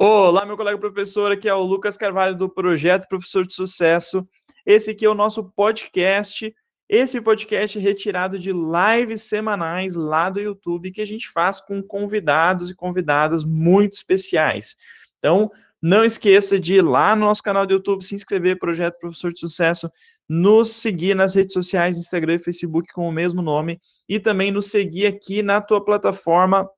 Olá, meu colega professor, aqui é o Lucas Carvalho do Projeto Professor de Sucesso. Esse aqui é o nosso podcast. Esse podcast é retirado de lives semanais lá do YouTube que a gente faz com convidados e convidadas muito especiais. Então, não esqueça de ir lá no nosso canal do YouTube, se inscrever, Projeto Professor de Sucesso, nos seguir nas redes sociais, Instagram e Facebook com o mesmo nome, e também nos seguir aqui na tua plataforma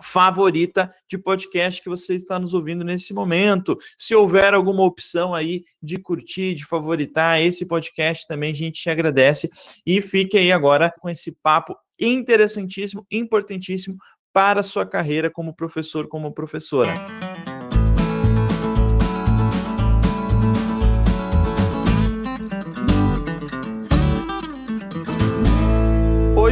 favorita de podcast que você está nos ouvindo nesse momento. Se houver alguma opção aí de curtir, de favoritar esse podcast também, a gente te agradece. E fique aí agora com esse papo interessantíssimo, importantíssimo para a sua carreira como professor, como professora.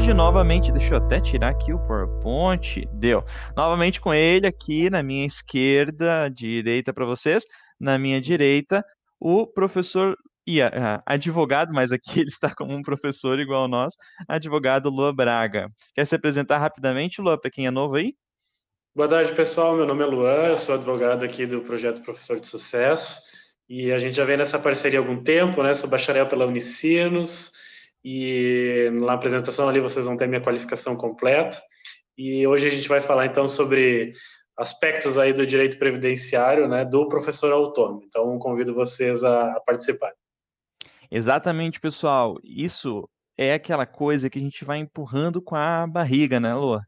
Hoje, novamente, deixa eu até tirar aqui o PowerPoint. Deu. Novamente com ele aqui na minha esquerda, direita para vocês, na minha direita, o professor e advogado, mas aqui ele está como um professor igual nós, advogado Lua Braga. Quer se apresentar rapidamente, Lua, para quem é novo aí? Boa tarde, pessoal. Meu nome é Luan, eu sou advogado aqui do projeto Professor de Sucesso. E a gente já vem nessa parceria há algum tempo, né? Sou bacharel pela Unicinos, e na apresentação ali vocês vão ter minha qualificação completa. E hoje a gente vai falar então sobre aspectos aí do direito previdenciário, né, do professor autônomo. Então convido vocês a, a participar. Exatamente, pessoal. Isso é aquela coisa que a gente vai empurrando com a barriga, né, Lô?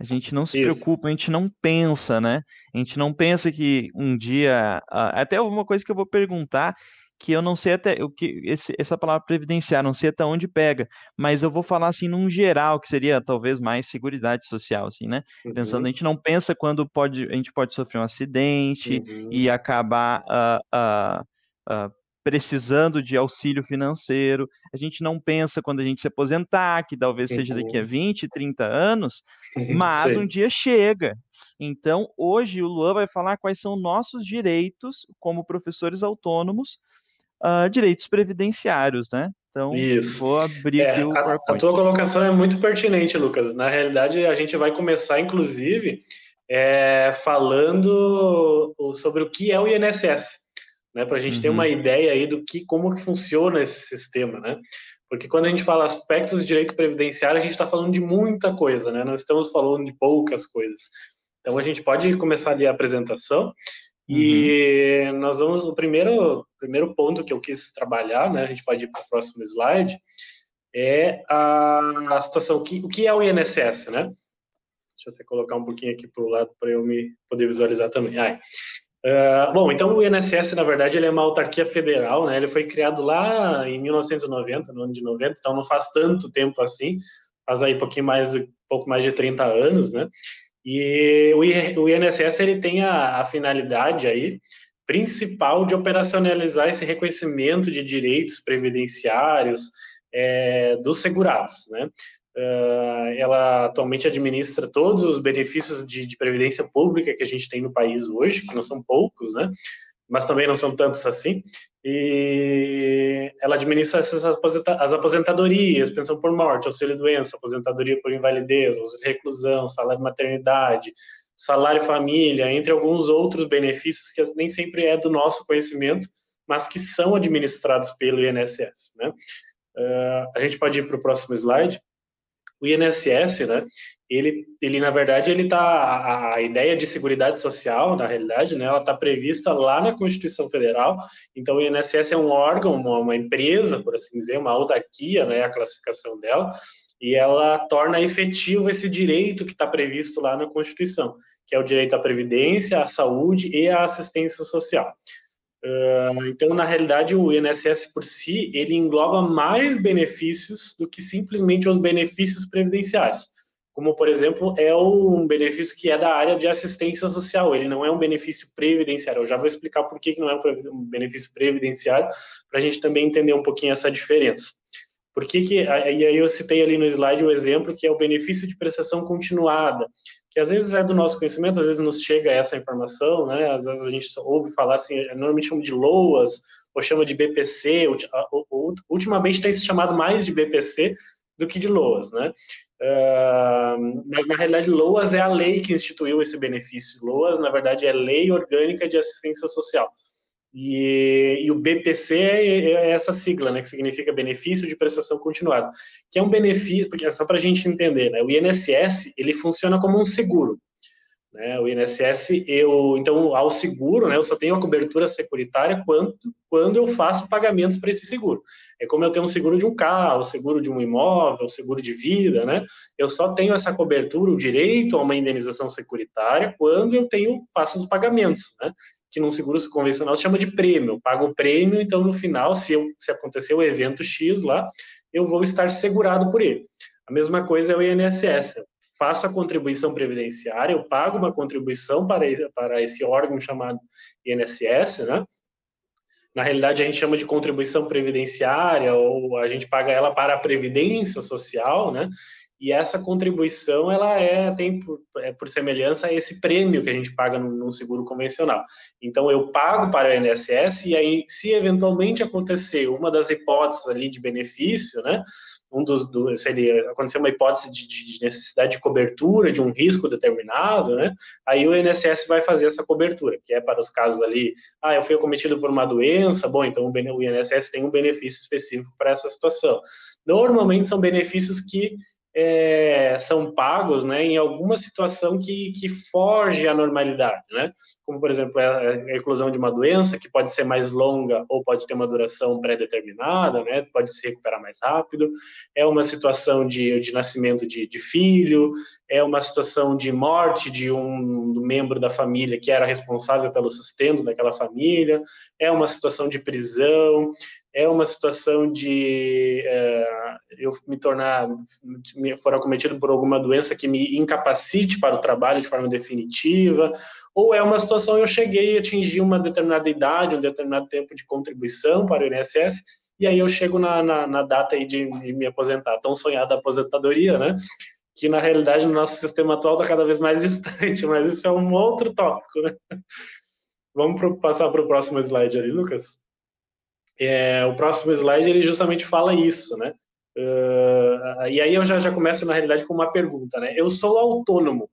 A gente não se Isso. preocupa, a gente não pensa, né? A gente não pensa que um dia. Até uma coisa que eu vou perguntar que eu não sei até o que esse, essa palavra previdenciário, não sei até onde pega, mas eu vou falar assim num geral, que seria talvez mais seguridade social, assim, né? Uhum. Pensando, a gente não pensa quando pode, a gente pode sofrer um acidente uhum. e acabar uh, uh, uh, precisando de auxílio financeiro. A gente não pensa quando a gente se aposentar, que talvez uhum. seja daqui a 20, 30 anos, mas um dia chega. Então, hoje o Luan vai falar quais são nossos direitos como professores autônomos uh, direitos previdenciários, né? Então, Isso. vou abrir é, aqui o a, a tua colocação é muito pertinente, Lucas. Na realidade, a gente vai começar, inclusive, é, falando sobre o que é o INSS, né? Para a gente uhum. ter uma ideia aí do que, como que funciona esse sistema, né? Porque quando a gente fala aspectos de direito previdenciário, a gente está falando de muita coisa, né? Não estamos falando de poucas coisas. Então, a gente pode começar ali a apresentação e uhum. nós vamos, o primeiro, primeiro ponto que eu quis trabalhar, né, a gente pode ir para o próximo slide, é a, a situação, que, o que é o INSS, né? Deixa eu até colocar um pouquinho aqui para o lado para eu me poder visualizar também. Ai. Uh, bom, então o INSS, na verdade, ele é uma autarquia federal, né? Ele foi criado lá em 1990, no ano de 90, então não faz tanto tempo assim, faz aí pouquinho mais, pouco mais de 30 anos, né? E o INSS ele tem a, a finalidade aí principal de operacionalizar esse reconhecimento de direitos previdenciários é, dos segurados, né? Uh, ela atualmente administra todos os benefícios de, de, previdência pública que a gente tem no país hoje, que não são poucos, né? Mas também não são tantos assim e ela administra essas aposenta as aposentadorias, pensão por morte, auxílio doença, aposentadoria por invalidez, auxílio reclusão, salário maternidade, salário família, entre alguns outros benefícios que nem sempre é do nosso conhecimento, mas que são administrados pelo INSS, né? Uh, a gente pode ir para o próximo slide o INSS, né, ele, ele na verdade, ele tá, a, a ideia de seguridade social, na realidade, né, ela está prevista lá na Constituição Federal, então o INSS é um órgão, uma, uma empresa, por assim dizer, uma autarquia, né, a classificação dela, e ela torna efetivo esse direito que está previsto lá na Constituição, que é o direito à previdência, à saúde e à assistência social. Uh, então, na realidade, o INSS por si, ele engloba mais benefícios do que simplesmente os benefícios previdenciários. Como, por exemplo, é um benefício que é da área de assistência social, ele não é um benefício previdenciário. Eu já vou explicar por que não é um benefício previdenciário, para a gente também entender um pouquinho essa diferença. Por que que, e aí eu citei ali no slide o exemplo que é o benefício de prestação continuada, que às vezes é do nosso conhecimento, às vezes nos chega essa informação, né? Às vezes a gente ouve falar assim, normalmente chama de LOAS, ou chama de BPC, ultimamente tem se chamado mais de BPC do que de LOAS, né? Uh, mas na realidade, LOAS é a lei que instituiu esse benefício. LOAS, na verdade, é Lei Orgânica de Assistência Social. E, e, o BPC é, é, essa sigla, né, que significa Benefício de Prestação Continuada, que é um benefício, porque é só para a gente entender, né, o INSS ele funciona como um seguro. Né, o INSS, eu, então, ao seguro, né, eu só tenho a cobertura securitária quando, quando eu faço pagamentos para esse seguro. É como eu tenho um seguro de um carro, seguro de um imóvel, seguro de vida, né? Eu só tenho essa cobertura, o direito a uma indenização securitária, quando eu tenho faço os pagamentos, né? Que num seguro convencional chama de prêmio. Eu pago o prêmio, então no final, se, eu, se acontecer o evento X lá, eu vou estar segurado por ele. A mesma coisa é o INSS. Eu faço a contribuição previdenciária, eu pago uma contribuição para, para esse órgão chamado INSS, né? Na realidade, a gente chama de contribuição previdenciária, ou a gente paga ela para a previdência social, né? E essa contribuição, ela é, tem por, é por semelhança a esse prêmio que a gente paga no, no, seguro convencional. Então, eu pago para o INSS e aí, se eventualmente acontecer uma das hipóteses ali de benefício, né, um dos, do, se ele acontecer uma hipótese de, de, necessidade de cobertura de um risco determinado, né, aí o INSS vai fazer essa cobertura, que é para os casos ali, ah, eu fui acometido por uma doença, bom, então o INSS tem um benefício específico para essa situação. Normalmente são benefícios que é, são pagos né, em alguma situação que, que foge à normalidade, né? como, por exemplo, a, eclosão de uma doença, que pode ser mais longa ou pode ter uma duração pré-determinada, né? pode se recuperar mais rápido, é uma situação de, de nascimento de, de filho, é uma situação de morte de um membro da família que era responsável pelo sustento daquela família, é uma situação de prisão, é uma situação de é, eu me tornar, me for acometido por alguma doença que me incapacite para o trabalho de forma definitiva, ou é uma situação eu cheguei a atingir uma determinada idade, um determinado tempo de contribuição para o INSS, e aí eu chego na, na, na data aí de, de, me aposentar, tão sonhada aposentadoria, né? Que na realidade no nosso sistema atual está cada vez mais distante, mas isso é um outro tópico, né? Vamos pro, passar para o próximo slide ali, Lucas. É, o próximo slide ele justamente fala isso, né? Uh, e aí eu já, já começo na realidade com uma pergunta, né? Eu sou autônomo.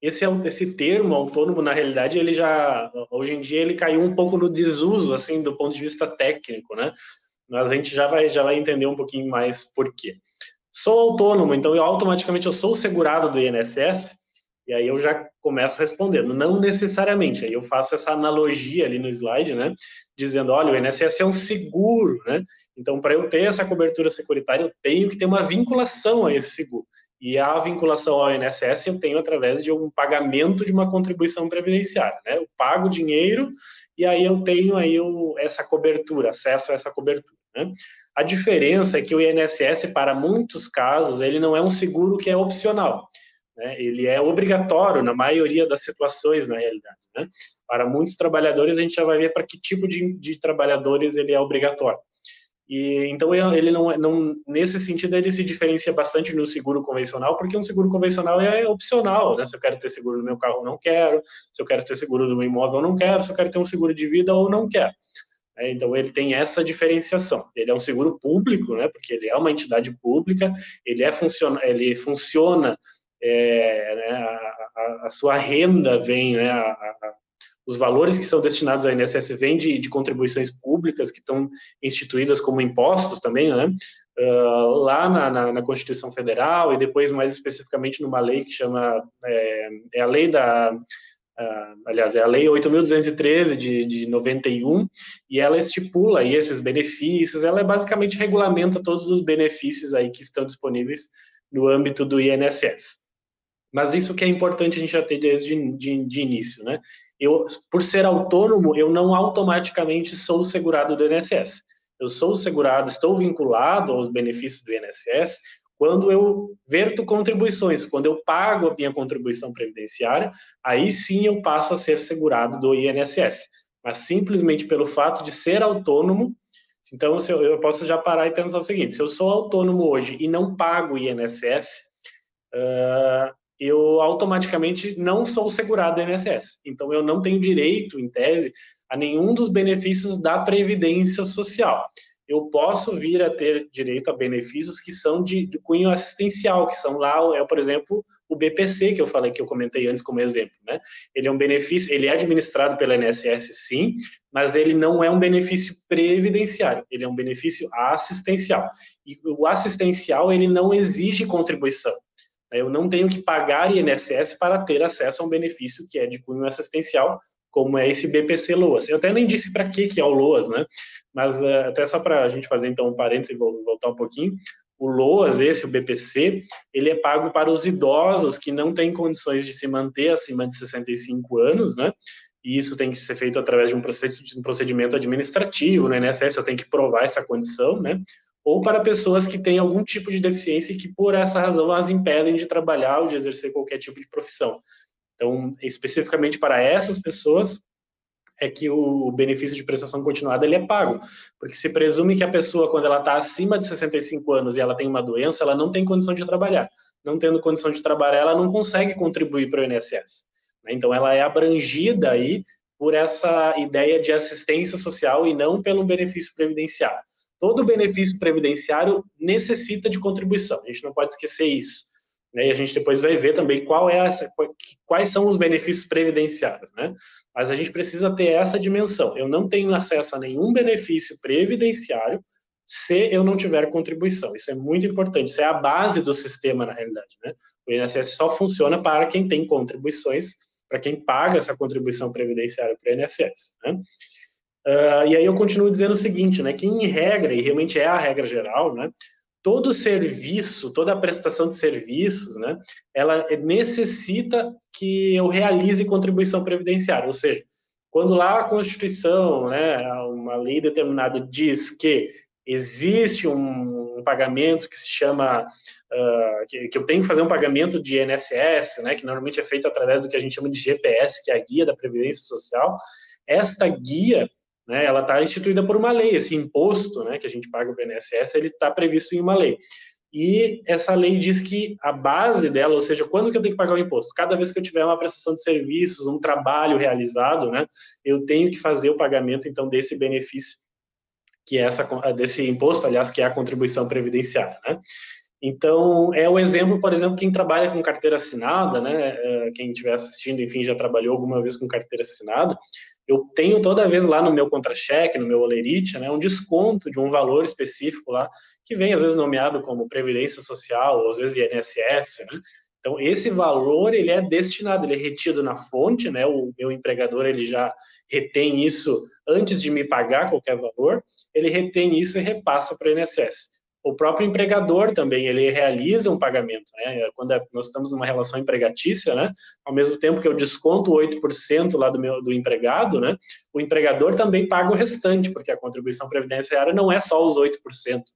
Esse esse termo autônomo na realidade ele já hoje em dia ele caiu um pouco no desuso assim do ponto de vista técnico, né? Mas a gente já vai já vai entender um pouquinho mais por quê. Sou autônomo, então eu automaticamente eu sou segurado do INSS. E aí eu já começo respondendo, não necessariamente. Aí eu faço essa analogia ali no slide, né? Dizendo, olha, o INSS é um seguro, né? Então, para eu ter essa cobertura securitária, eu tenho que ter uma vinculação a esse seguro. E a vinculação ao INSS eu tenho através de um pagamento de uma contribuição previdenciária, né? Eu pago dinheiro e aí eu tenho aí o, essa cobertura, acesso a essa cobertura, né? A diferença é que o INSS, para muitos casos, ele não é um seguro que é opcional. Né? Ele é obrigatório na maioria das situações, na realidade. Né? Para muitos trabalhadores, a gente já vai ver para que tipo de, de trabalhadores ele é obrigatório. E então ele não, não, nesse sentido ele se diferencia bastante no seguro convencional, porque um seguro convencional é opcional, né? Se eu quero ter seguro no meu carro, não quero. Se eu quero ter seguro do meu imóvel, não quero. Se eu quero ter um seguro de vida, ou não quero. É, então ele tem essa diferenciação. Ele é um seguro público, né? Porque ele é uma entidade pública. Ele é funciona, ele funciona é, né, a, a, sua renda vem, né, a, a, os valores que são destinados ao INSS vêm de, de contribuições públicas que estão instituídas como impostos também, né, uh, lá na, na, na, Constituição Federal e depois mais especificamente numa lei que chama, é, é a lei da, Uh, aliás, é a Lei 8.213 de, de 91, e ela estipula aí esses benefícios, ela basicamente regulamenta todos os benefícios aí que estão disponíveis no âmbito do INSS. Mas isso que é importante a gente já ter desde de, de início, né? Eu, por ser autônomo, eu não automaticamente sou segurado do INSS. Eu sou segurado, estou vinculado aos benefícios do INSS quando eu verto contribuições, quando eu pago a minha contribuição previdenciária, aí sim eu passo a ser segurado do INSS. Mas simplesmente pelo fato de ser autônomo, então eu posso já parar e pensar o seguinte: se eu sou autônomo hoje e não pago o INSS, uh, eu automaticamente não sou segurado do INSS. Então, eu não tenho direito, em tese, a nenhum dos benefícios da Previdência Social. eu posso vir a ter direito a benefícios que são de, de cunho assistencial, que são lá, é, por exemplo, o BPC, que eu falei, que eu comentei antes como exemplo, né? Ele é um benefício, ele é administrado pela INSS, sim, mas ele não é um benefício previdenciário, ele é um benefício assistencial. E o assistencial, ele não exige contribuição. Eu não tenho que pagar INSS para ter acesso a um benefício que é de cunho assistencial, como é esse BPC LOAS. Eu até nem disse para que que é o LOAS, né? Mas uh, até só para a gente fazer então um parênteses e voltar um pouquinho, o LOAS, esse, o BPC, ele é pago para os idosos que não têm condições de se manter acima de 65 anos, né? E isso tem que ser feito através de um, processo, de um procedimento administrativo, né? INSS eu tenho que provar essa condição, né? Ou para pessoas que têm algum tipo de deficiência e que, por essa razão, as impedem de trabalhar ou de exercer qualquer tipo de profissão. Então, especificamente para essas pessoas, é que o benefício de prestação continuada ele é pago, porque se presume que a pessoa, quando ela está acima de 65 anos e ela tem uma doença, ela não tem condição de trabalhar. Não tendo condição de trabalhar, ela não consegue contribuir para o INSS. Né? Então, ela é abrangida aí por essa ideia de assistência social e não pelo benefício previdenciário. Todo benefício previdenciário necessita de contribuição, a gente não pode esquecer isso. Né? E a gente depois vai ver também qual é essa, quais são os benefícios previdenciários, né? Mas a gente precisa ter essa dimensão. Eu não tenho acesso a nenhum benefício previdenciário se eu não tiver contribuição. Isso é muito importante. Isso é a base do sistema, na realidade, né? O INSS só funciona para quem tem contribuições, para quem paga essa contribuição previdenciária para o INSS, né? Uh, e aí eu continuo dizendo o seguinte, né? Que em regra, e realmente é a regra geral, né? todo serviço, toda prestação de serviços, né, ela necessita que eu realize contribuição previdenciária, ou seja, quando lá a Constituição, né, uma lei determinada diz que existe um, um pagamento que se chama, uh, que, que, eu tenho que fazer um pagamento de INSS, né, que normalmente é feito através do que a gente chama de GPS, que é a Guia da Previdência Social, esta guia né, ela está instituída por uma lei, esse imposto né, que a gente paga o INSS, ele está previsto em uma lei. E essa lei diz que a base dela, ou seja, quando que eu tenho que pagar o imposto? Cada vez que eu tiver uma prestação de serviços, um trabalho realizado, né, eu tenho que fazer o pagamento, então, desse benefício, que é essa, desse imposto, aliás, que é a contribuição previdenciária, né. Então, é o exemplo, por exemplo, quem trabalha com carteira assinada, né, é, quem estiver assistindo, enfim, já trabalhou alguma vez com carteira assinada, eu tenho toda vez lá no meu contra-cheque, no meu olerite, né, um desconto de um valor específico lá, que vem às vezes nomeado como Previdência Social, ou às vezes INSS, né? Então, esse valor, ele é destinado, ele é retido na fonte, né? O meu empregador, ele já retém isso antes de me pagar qualquer valor, ele retém isso e repassa para o INSS o próprio empregador também, ele realiza um pagamento, né? Quando é, nós estamos numa relação empregatícia, né? Ao mesmo tempo que eu desconto 8% lá do meu do empregado, né? O empregador também paga o restante, porque a contribuição previdenciária não é só os 8%,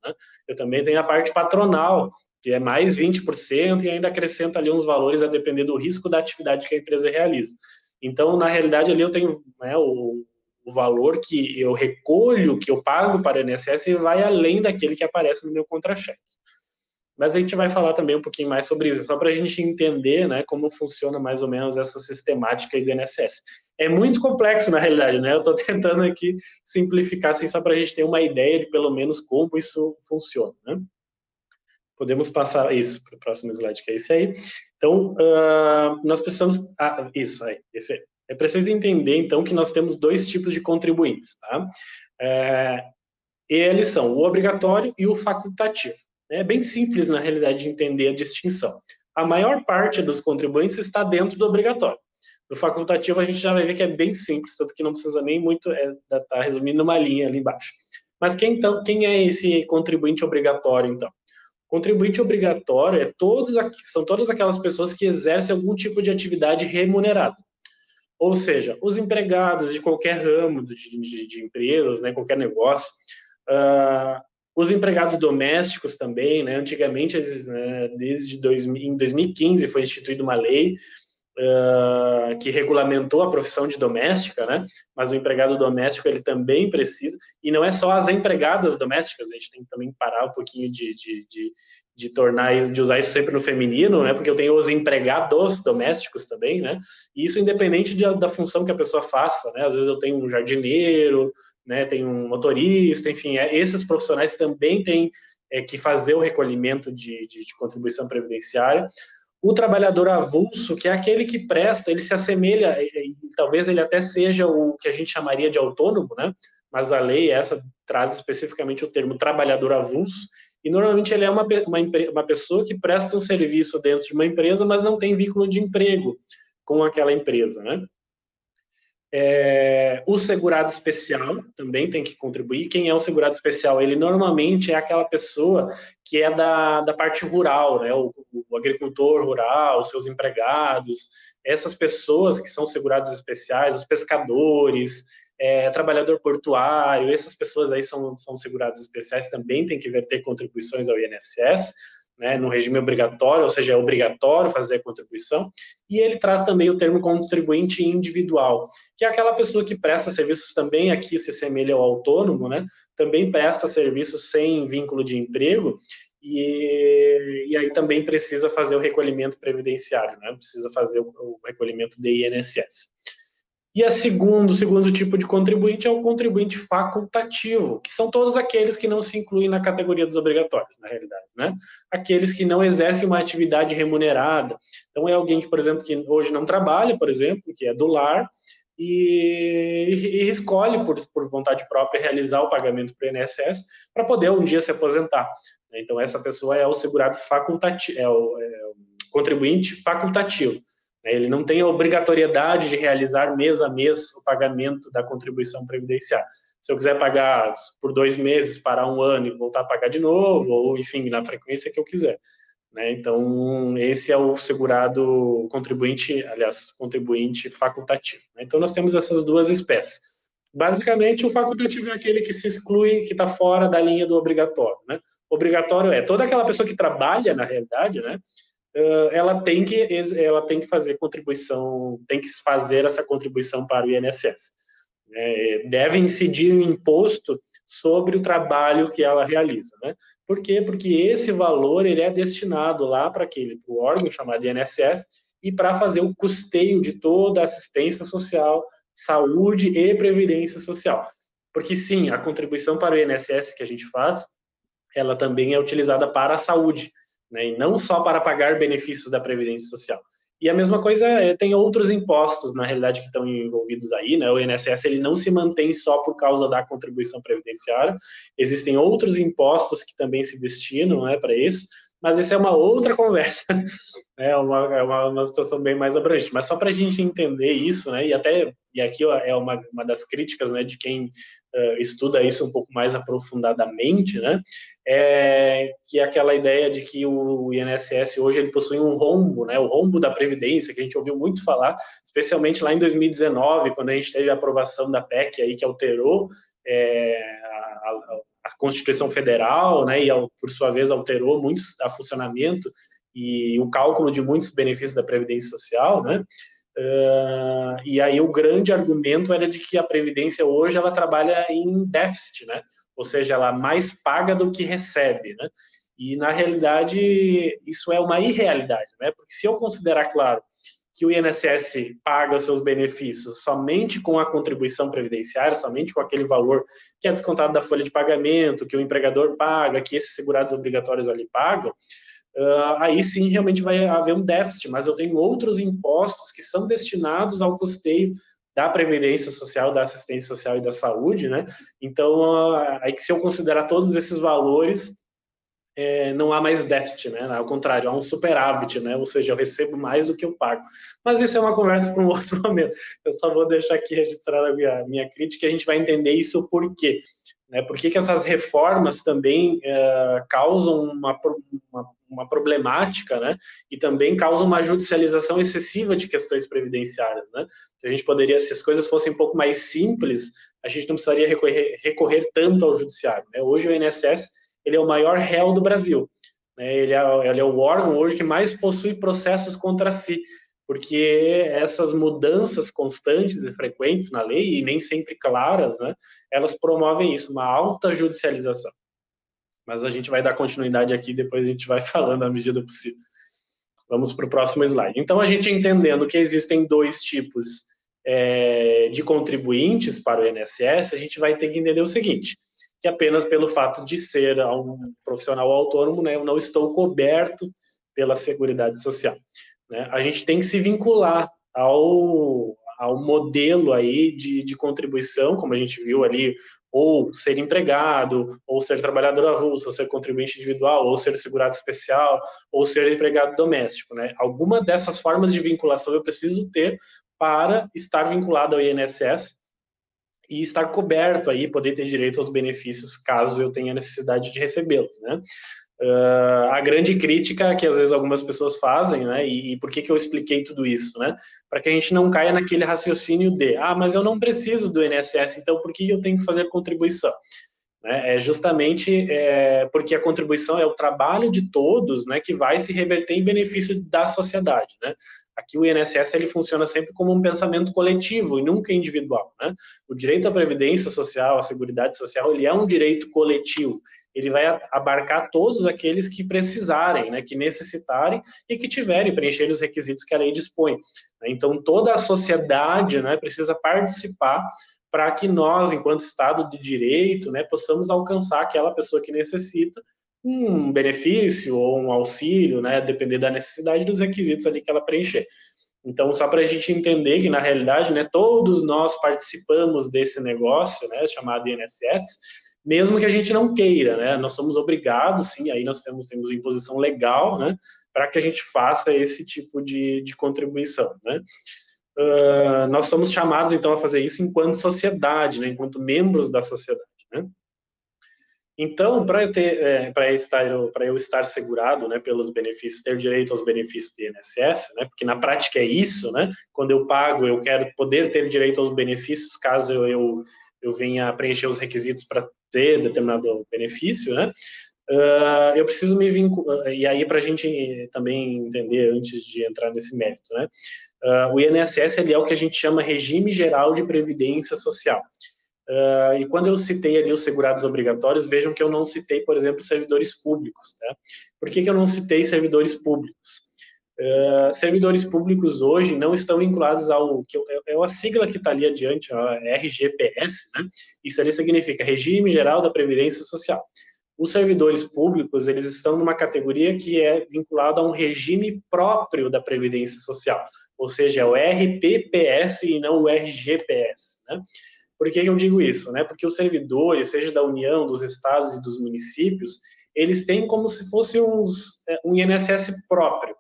né? Eu também tenho a parte patronal, que é mais 20% e ainda acrescenta ali uns valores a depender do risco da atividade que a empresa realiza. Então, na realidade, ali eu tenho né, o, o valor que eu recolho, que eu pago para o INSS, vai além daquele que aparece no meu contra-cheque. Mas a gente vai falar também um pouquinho mais sobre isso, só para a gente entender né, como funciona mais ou menos essa sistemática do INSS. É muito complexo, na realidade, né? Eu estou tentando aqui simplificar, assim, só para a gente ter uma ideia de pelo menos como isso funciona, né? Podemos passar isso para o próximo slide, que é esse aí. Então, uh, nós precisamos... Ah, isso aí, esse aí. É preciso entender, então, que nós temos dois tipos de contribuintes, tá? É, eles são o obrigatório e o facultativo. É bem simples, na realidade, de entender a distinção. A maior parte dos contribuintes está dentro do obrigatório. Do facultativo, a gente já vai ver que é bem simples, tanto que não precisa nem muito, é, tá resumindo numa linha ali embaixo. Mas quem, então, quem é esse contribuinte obrigatório, então? Contribuinte obrigatório é todos, são todas aquelas pessoas que exercem algum tipo de atividade remunerada. Ou seja, os empregados de qualquer ramo de, de, de empresas, né, qualquer negócio, uh, os empregados domésticos também, né, antigamente, né, desde dois, em 2015 foi instituída uma lei uh, que regulamentou a profissão de doméstica, né, mas o empregado doméstico ele também precisa, e não é só as empregadas domésticas, a gente tem que também parar um pouquinho de, de, de, de tornar de usar isso sempre no feminino, né? Porque eu tenho os empregados domésticos também, né? E isso independente de, da função que a pessoa faça, né? Às vezes eu tenho um jardineiro, né, tem um motorista, enfim, é, esses profissionais também têm é, que fazer o recolhimento de, de, de contribuição previdenciária. O trabalhador avulso, que é aquele que presta, ele se assemelha, e, talvez ele até seja o que a gente chamaria de autônomo, né? Mas a lei essa traz especificamente o termo trabalhador avulso, e normalmente ele é uma, uma, uma pessoa que presta um serviço dentro de uma empresa, mas não tem vínculo de emprego com aquela empresa, né? É, o segurado especial também tem que contribuir. Quem é o segurado especial? Ele normalmente é aquela pessoa que é da, da parte rural, né? O, o agricultor rural, os seus empregados, essas pessoas que são segurados especiais, os pescadores, é, trabalhador portuário, essas pessoas aí são, são segurados especiais, também tem que verter contribuições ao INSS né, no regime obrigatório, ou seja, é obrigatório fazer a contribuição, e ele traz também o termo contribuinte individual, que é aquela pessoa que presta serviços também, aqui se semelha ao autônomo, né, também presta serviços sem vínculo de emprego, e, e aí também precisa fazer o recolhimento previdenciário, né, precisa fazer o, o recolhimento de INSS. E a segundo, o segundo tipo de contribuinte é o contribuinte facultativo, que são todos aqueles que não se incluem na categoria dos obrigatórios, na realidade, né? Aqueles que não exercem uma atividade remunerada. Então, é alguém que, por exemplo, que hoje não trabalha, por exemplo, que é do lar, e, e escolhe, por, por vontade própria, realizar o pagamento para o INSS para poder um dia se aposentar. Então, essa pessoa é o segurado facultativo, é o, é o contribuinte facultativo. Né? Ele não tem a obrigatoriedade de realizar mês a mês o pagamento da contribuição previdenciária. Se eu quiser pagar por dois meses, parar um ano e voltar a pagar de novo, ou enfim, na frequência que eu quiser. Né? Então, esse é o segurado contribuinte, aliás, contribuinte facultativo. Né? Então, nós temos essas duas espécies. Basicamente, o facultativo é aquele que se exclui, que está fora da linha do obrigatório. Né? Obrigatório é toda aquela pessoa que trabalha, na realidade, né? Ela tem que ela tem que fazer contribuição, tem que fazer essa contribuição para o INSS. É, deve incidir um imposto sobre o trabalho que ela realiza, né? Por quê? Porque esse valor ele é destinado lá para aquele pro órgão chamado INSS e para fazer o custeio de toda a assistência social, saúde e previdência social. Porque sim, a contribuição para o INSS que a gente faz, ela também é utilizada para a saúde né, e não só para pagar benefícios da Previdência Social. E a mesma coisa é, tem outros impostos, na realidade, que estão envolvidos aí, né? O INSS ele não se mantém só por causa da contribuição previdenciária, existem outros impostos que também se destinam né, para isso, mas isso é uma outra conversa, é uma, é uma, uma situação bem mais abrangente. Mas só para a gente entender isso, né, e até, e aqui é uma, uma das críticas né, de quem uh, estuda isso um pouco mais aprofundadamente, né, é que é aquela ideia de que o INSS hoje ele possui um rombo, né, o rombo da Previdência, que a gente ouviu muito falar, especialmente lá em 2019, quando a gente teve a aprovação da PEC aí, que alterou é, a, a, a Constituição Federal, né, e por sua vez alterou muito o funcionamento e o cálculo de muitos benefícios da Previdência Social, né, Uh, e aí o grande argumento era de que a previdência hoje ela trabalha em déficit, né? Ou seja, ela mais paga do que recebe, né? E na realidade isso é uma irrealidade, né? Porque se eu considerar claro que o INSS paga seus benefícios somente com a contribuição previdenciária, somente com aquele valor que é descontado da folha de pagamento, que o empregador paga, que esses segurados obrigatórios ali pagam, uh, aí sim realmente vai haver um déficit, mas eu tenho outros impostos que são destinados ao custeio da previdência social, da assistência social e da saúde, né? Então, uh, aí que se eu considerar todos esses valores, é, não há mais déficit, né? Ao contrário, há um superávit, né? Ou seja, eu recebo mais do que eu pago. Mas isso é uma conversa para um outro momento. Eu só vou deixar aqui registrada a minha, minha crítica a gente vai entender isso por quê. Né? Por que, que essas reformas também é, causam uma, uma, uma, problemática, né? E também causam uma judicialização excessiva de questões previdenciárias, né? A gente poderia, se as coisas fossem um pouco mais simples, a gente não precisaria recorrer, recorrer tanto ao judiciário. Né? Hoje o INSS ele é o maior réu do Brasil. Né? Ele, é, ele é o órgão hoje que mais possui processos contra si, porque essas mudanças constantes e frequentes na lei, e nem sempre claras, né, elas promovem isso, uma alta judicialização. Mas a gente vai dar continuidade aqui, depois a gente vai falando à medida possível. Vamos para o próximo slide. Então, a gente entendendo que existem dois tipos é, de contribuintes para o INSS, a gente vai ter que entender o seguinte, que apenas pelo fato de ser um profissional autônomo, né, eu não estou coberto pela Seguridade Social. Né? A gente tem que se vincular ao, ao modelo aí de, de contribuição, como a gente viu ali, ou ser empregado, ou ser trabalhador avulso, ou ser contribuinte individual, ou ser segurado especial, ou ser empregado doméstico, né? Alguma dessas formas de vinculação eu preciso ter para estar vinculado ao INSS e estar coberto aí, poder ter direito aos benefícios caso eu tenha necessidade de recebê-los, né? Uh, a grande crítica que às vezes algumas pessoas fazem, né, e, e por que, que eu expliquei tudo isso, né, para que a gente não caia naquele raciocínio de, ah, mas eu não preciso do INSS, então por que eu tenho que fazer contribuição? Né, é justamente é, porque a contribuição é o trabalho de todos, né, que vai se reverter em benefício da sociedade, né, Aqui o INSS ele funciona sempre como um pensamento coletivo e nunca individual, né? O direito à previdência social, à seguridade social, ele é um direito coletivo. Ele vai abarcar todos aqueles que precisarem, né, que necessitarem e que tiverem preencher os requisitos que a lei dispõe. Então toda a sociedade, né, precisa participar para que nós, enquanto Estado de Direito, né, possamos alcançar aquela pessoa que necessita um benefício ou um auxílio, né, depender da necessidade dos requisitos ali que ela preencher. Então, só para a gente entender que, na realidade, né, todos nós participamos desse negócio, né, chamado INSS, mesmo que a gente não queira, né, nós somos obrigados, sim, aí nós temos, temos imposição legal, né, para que a gente faça esse tipo de, de contribuição, né. Uh, nós somos chamados, então, a fazer isso enquanto sociedade, né, enquanto membros da sociedade, né. Então, para é, para estar para eu estar segurado, né, pelos benefícios, ter direito aos benefícios do INSS, né, porque na prática é isso, né? Quando eu pago, eu quero poder ter direito aos benefícios, caso eu eu, eu venha preencher os requisitos para ter determinado benefício, né? Uh, eu preciso me vincular, e aí para a gente também entender antes de entrar nesse mérito, né? Uh, o INSS ele é o que a gente chama regime geral de previdência social. Uh, e quando eu citei ali os segurados obrigatórios, vejam que eu não citei, por exemplo, servidores públicos. Tá? Por que, que eu não citei servidores públicos? Uh, servidores públicos hoje não estão vinculados ao que é, a sigla que está ali adiante, a RGPS, né? Isso ali significa Regime Geral da Previdência Social. Os servidores públicos eles estão numa categoria que é vinculada a um regime próprio da previdência social, ou seja, é o RPPS e não o RGPS, né? Por que eu digo isso? Né? Porque os servidores, seja da União, dos estados e dos municípios, eles têm como se fosse uns, é, um INSS próprio.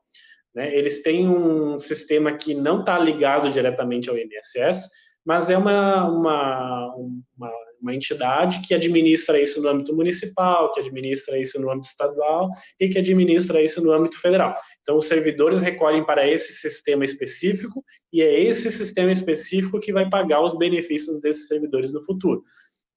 Né? Eles têm um sistema que não está ligado diretamente ao INSS, mas é uma, uma, uma uma entidade que administra isso no âmbito municipal, que administra isso no âmbito estadual e que administra isso no âmbito federal. Então, os servidores recolhem para esse sistema específico e é esse sistema específico que vai pagar os benefícios desses servidores no futuro,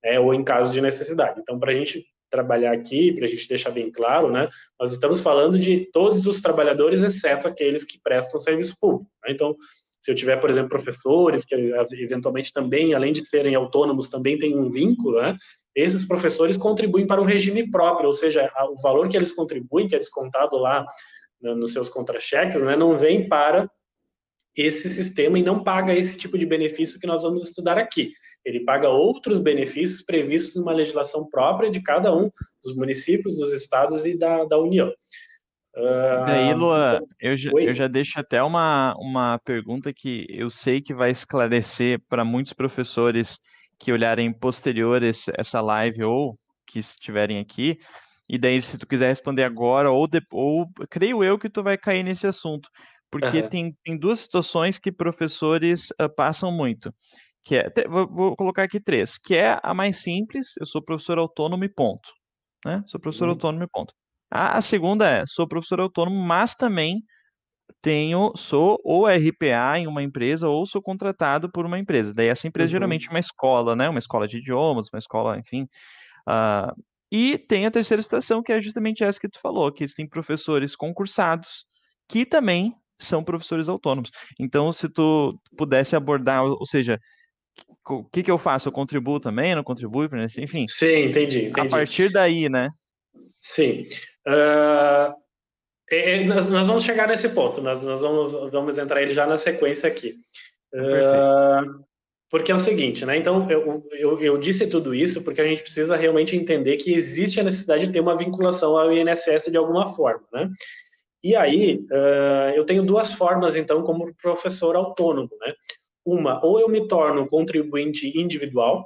né, ou em caso de necessidade. Então, para a gente trabalhar aqui, para a gente deixar bem claro, né, nós estamos falando de todos os trabalhadores, exceto aqueles que prestam serviço público. Né? Então, se eu tiver, por exemplo, professores que eventualmente também, além de serem autônomos, também têm um vínculo, né? Esses professores contribuem para um regime próprio, ou seja, o valor que eles contribuem, que é descontado lá nos seus contra-cheques, né, não vem para esse sistema e não paga esse tipo de benefício que nós vamos estudar aqui. Ele paga outros benefícios previstos numa legislação própria de cada um dos municípios, dos estados e da, da União. Daí, ah, Luan, então, eu, já, eu já deixo até uma, uma pergunta que eu sei que vai esclarecer para muitos professores que olharem posterior esse, essa live ou que estiverem aqui. E daí, se tu quiser responder agora, ou, de, ou creio eu que tu vai cair nesse assunto, porque uhum. tem, tem duas situações que professores uh, passam muito. Que é, vou, vou, colocar aqui três, que é a mais simples, eu sou professor autônomo e ponto. Né? Sou professor uhum. autônomo e ponto. A, a segunda é, sou professor autônomo, mas também tenho, sou ou RPA em uma empresa ou sou contratado por uma empresa. Daí essa empresa uhum. geralmente é uma escola, né? Uma escola de idiomas, uma escola, enfim. Uh, e tem a terceira situação, que é justamente essa que tu falou, que existem professores concursados que também são professores autônomos. Então, se tu pudesse abordar, ou seja, o que, que eu faço? Eu contribuo também? Não contribuo? Enfim. Sim, entendi, entendi. A partir daí, né? Sim. Uh, é, nós, nós, vamos chegar nesse ponto, nós, nós vamos, vamos entrar ele já na sequência aqui. Uh, porque é o seguinte, né? Então, eu, eu, eu, disse tudo isso porque a gente precisa realmente entender que existe a necessidade de ter uma vinculação ao INSS de alguma forma, né? E aí, uh, eu tenho duas formas, então, como professor autônomo, né? Uma, ou eu me torno contribuinte individual,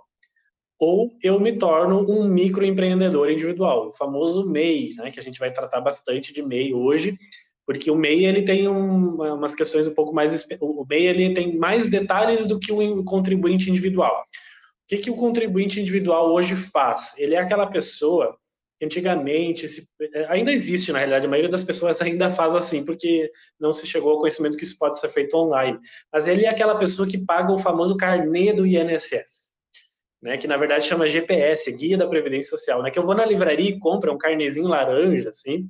ou eu me torno um microempreendedor individual, o famoso MEI, né? Que a gente vai tratar bastante de MEI hoje, porque o MEI ele tem um, umas questões um pouco mais o MEI ele tem mais detalhes do que o contribuinte individual. O que, que o contribuinte individual hoje faz? Ele é aquela pessoa antigamente, se, é, ainda existe, na realidade, a maioria das pessoas ainda faz assim, porque não se chegou ao conhecimento que isso pode ser feito online. Mas ele é aquela pessoa que paga o famoso carnê do INSS, né, que na verdade chama GPS, Guia da Previdência Social, né, que eu vou na livraria e compro é um carnezinho laranja, assim,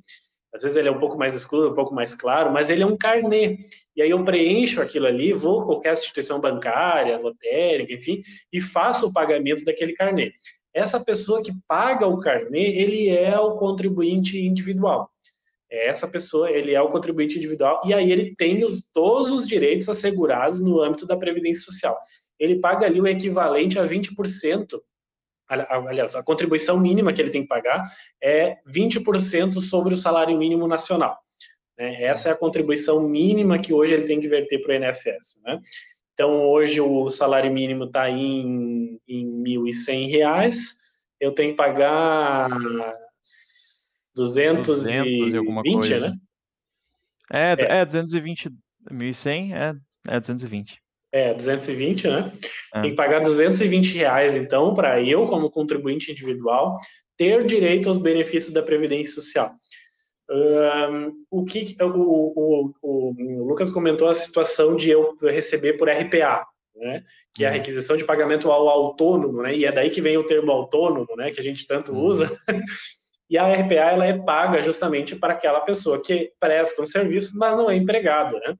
às vezes ele é um pouco mais escuro, um pouco mais claro, mas ele é um carnê. E aí eu preencho aquilo ali, vou a qualquer instituição bancária, lotérica, enfim, e faço o pagamento daquele carnê essa pessoa que paga o carnê, ele é o contribuinte individual. Essa pessoa, ele é o contribuinte individual e aí ele tem os, todos os direitos assegurados no âmbito da Previdência Social. Ele paga ali o equivalente a 20%, aliás, a contribuição mínima que ele tem que pagar é 20% sobre o salário mínimo nacional. Né? Essa é a contribuição mínima que hoje ele tem que verter para o INSS. Né? Então, hoje o salário mínimo está em, em R$ 1.100, eu tenho que pagar 220, 200 né? É, é, é 220, 1.100 é, é 220. É, 220, né? É. Tem que pagar 220 reais, então, para eu, como contribuinte individual, ter direito aos benefícios da Previdência Social. Um, o que o, o, o, Lucas comentou a situação de eu receber por RPA, né? Que é a uhum. requisição de pagamento ao autônomo, né? E é daí que vem o termo autônomo, né? Que a gente tanto uhum. usa. e a RPA ela é paga justamente para aquela pessoa que presta um serviço, mas não é empregado, né?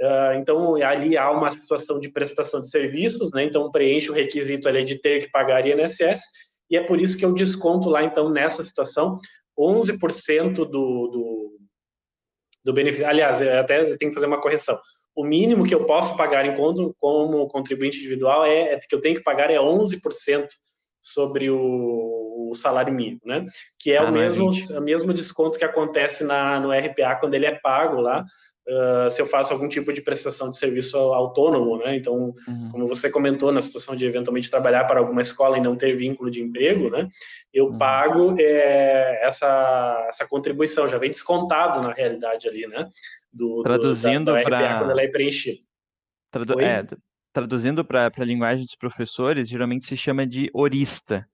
Uh, então ali há uma situação de prestação de serviços, né? Então preenche o requisito ali de ter que pagar INSS e é por isso que eu desconto lá então nessa situação 11% do, do, do benefício. Aliás, até tenho que fazer uma correção. O mínimo que eu posso pagar enquanto como contribuinte individual é, é que eu tenho que pagar é 11% sobre o, o, salário mínimo, né? Que é ah, o mesmo, é o mesmo desconto que acontece na, no RPA quando ele é pago lá, uh, se eu faço algum tipo de prestação de serviço autônomo, né? Então, uhum. como você comentou, na situação de eventualmente trabalhar para alguma escola e não ter vínculo de emprego, né? Eu uhum. pago é, essa, essa contribuição, já vem descontado na realidade ali, né? Do, Traduzindo para... quando ela é preenchida. Tradu... É, traduzindo para a linguagem dos professores, geralmente se chama de orista.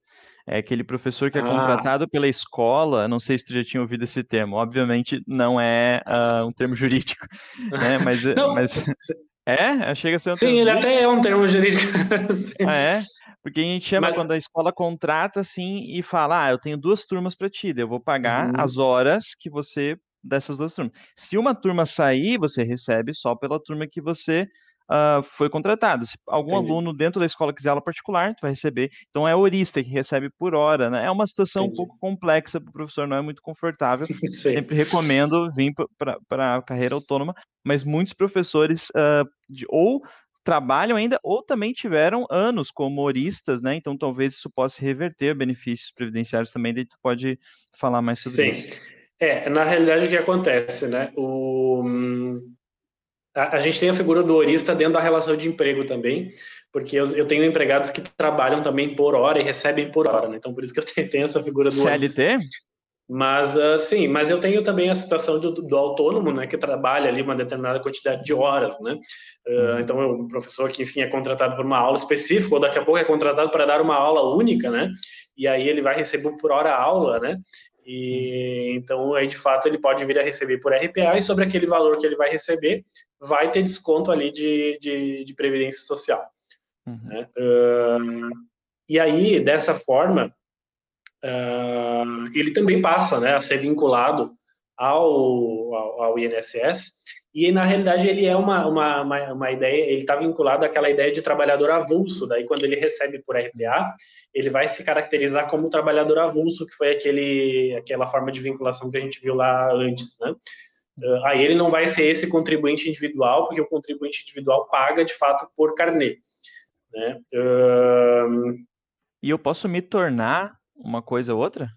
É aquele professor que é ah. contratado pela escola, não sei se tu já tinha ouvido esse termo, obviamente não é uh, um termo jurídico, né? Mas, mas é, chega a ser um Sim, ele jurídico. até é um termo jurídico. ah, é? Porque a gente chama mas... quando a escola contrata assim e fala: "Ah, eu tenho duas turmas para ti, eu vou pagar uhum. as horas que você dessas duas turmas. Se uma turma sair, você recebe só pela turma que você uh, foi contratado. Se algum Entendi. aluno dentro da escola quiser aula particular, tu vai receber. Então é horista que recebe por hora, né? É uma situação Entendi. um pouco complexa para o professor, não é muito confortável. Sempre recomendo vir para a carreira autônoma, mas muitos professores uh, de, ou trabalham ainda ou também tiveram anos como horistas, né? Então talvez isso possa reverter benefícios previdenciários também, daí tu pode falar mais sobre Sim. isso. É, na realidade o que acontece, né? O, a, a, gente tem a figura do horista dentro da relação de emprego também, porque eu, eu, tenho empregados que trabalham também por hora e recebem por hora, né? Então, por isso que eu tenho, tenho essa figura do CLT? Horista. Mas, uh, sim, mas eu tenho também a situação do, do, autônomo, né, que trabalha ali uma determinada quantidade de horas, né? Uh, então, o um professor que, enfim, é contratado por uma aula específica, ou daqui a pouco é contratado para dar uma aula única, né? E aí ele vai receber por hora aula, né? E então aí de fato ele pode vir a receber por RPA e sobre aquele valor que ele vai receber vai ter desconto ali de, de, de previdência social. Uhum. Né? Uh, e aí dessa forma uh, ele também passa, né, a ser vinculado ao, ao, ao INSS e na realidade ele é uma, uma, uma, uma ideia, ele está vinculado àquela ideia de trabalhador avulso. Daí, quando ele recebe por RPA, ele vai se caracterizar como trabalhador avulso, que foi aquele, aquela forma de vinculação que a gente viu lá antes, né? Uh, aí ele não vai ser esse contribuinte individual, porque o contribuinte individual paga de fato por carnê. Né? Uh... E eu posso me tornar uma coisa ou outra?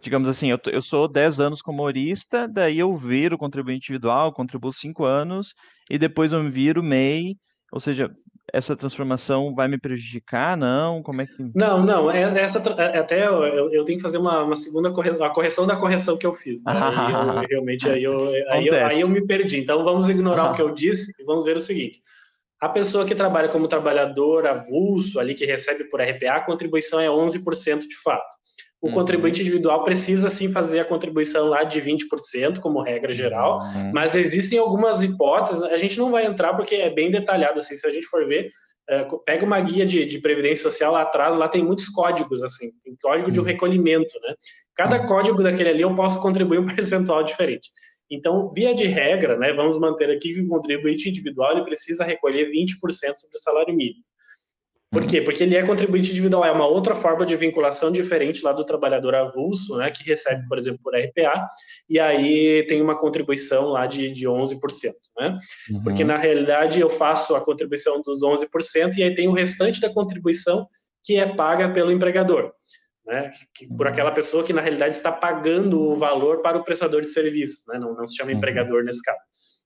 Digamos assim, eu, eu sou 10 anos como humorista, daí eu viro contribuinte individual, contribuo 5 anos, e depois eu viro MEI, ou seja, essa transformação vai me prejudicar? Não? Como é que. Não, não. É, essa, é, até eu, eu, tenho que fazer uma, uma segunda correção, a correção da correção que eu fiz. Né? Eu, realmente, aí eu, aí, eu, aí eu me perdi. Então vamos ignorar o que eu disse e vamos ver o seguinte. A pessoa que trabalha como trabalhador avulso, ali que recebe por RPA, a contribuição é 11% de fato. O uhum. contribuinte individual precisa sim fazer a contribuição lá de 20%, como regra geral, uhum. mas existem algumas hipóteses, a gente não vai entrar porque é bem detalhado, assim, se a gente for ver, é, pega uma guia de, de, previdência social lá atrás, lá tem muitos códigos, assim, tem código de um uhum. recolhimento, né? Cada uhum. código daquele ali eu posso contribuir um percentual diferente. Então, via de regra, né, vamos manter aqui que o contribuinte individual ele precisa recolher 20% sobre o salário mínimo. Por quê? Porque ele é contribuinte individual, é uma outra forma de vinculação diferente lá do trabalhador avulso, né, que recebe, por exemplo, por RPA, e aí tem uma contribuição lá de, de 11%, né? Uhum. Porque na realidade eu faço a contribuição dos 11% e aí tem o restante da contribuição que é paga pelo empregador. Né, que, por uhum. aquela pessoa que na realidade está pagando o valor para o prestador de serviços, né, não, não se chama uhum. empregador nesse caso,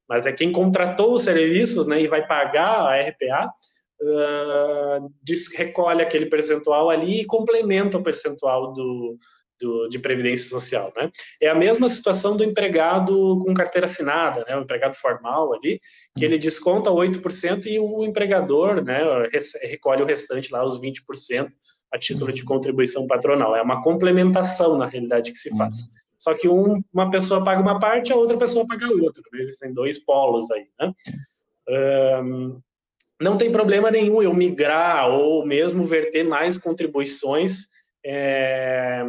mas é quem contratou os serviços né, e vai pagar a RPA, uh, recolhe aquele percentual ali e complementa o percentual do, do, de previdência social, né? É a mesma situação do empregado com carteira assinada, né? O empregado formal ali, que ele desconta 8% e o empregador, né, recolhe o restante lá, os 20%, a título de contribuição patronal. É uma complementação, na realidade, que se faz. Só que um, uma pessoa paga uma parte, a outra pessoa paga a outra. Né? Existem dois polos aí, né? Um, não tem problema nenhum eu migrar ou mesmo verter mais contribuições é,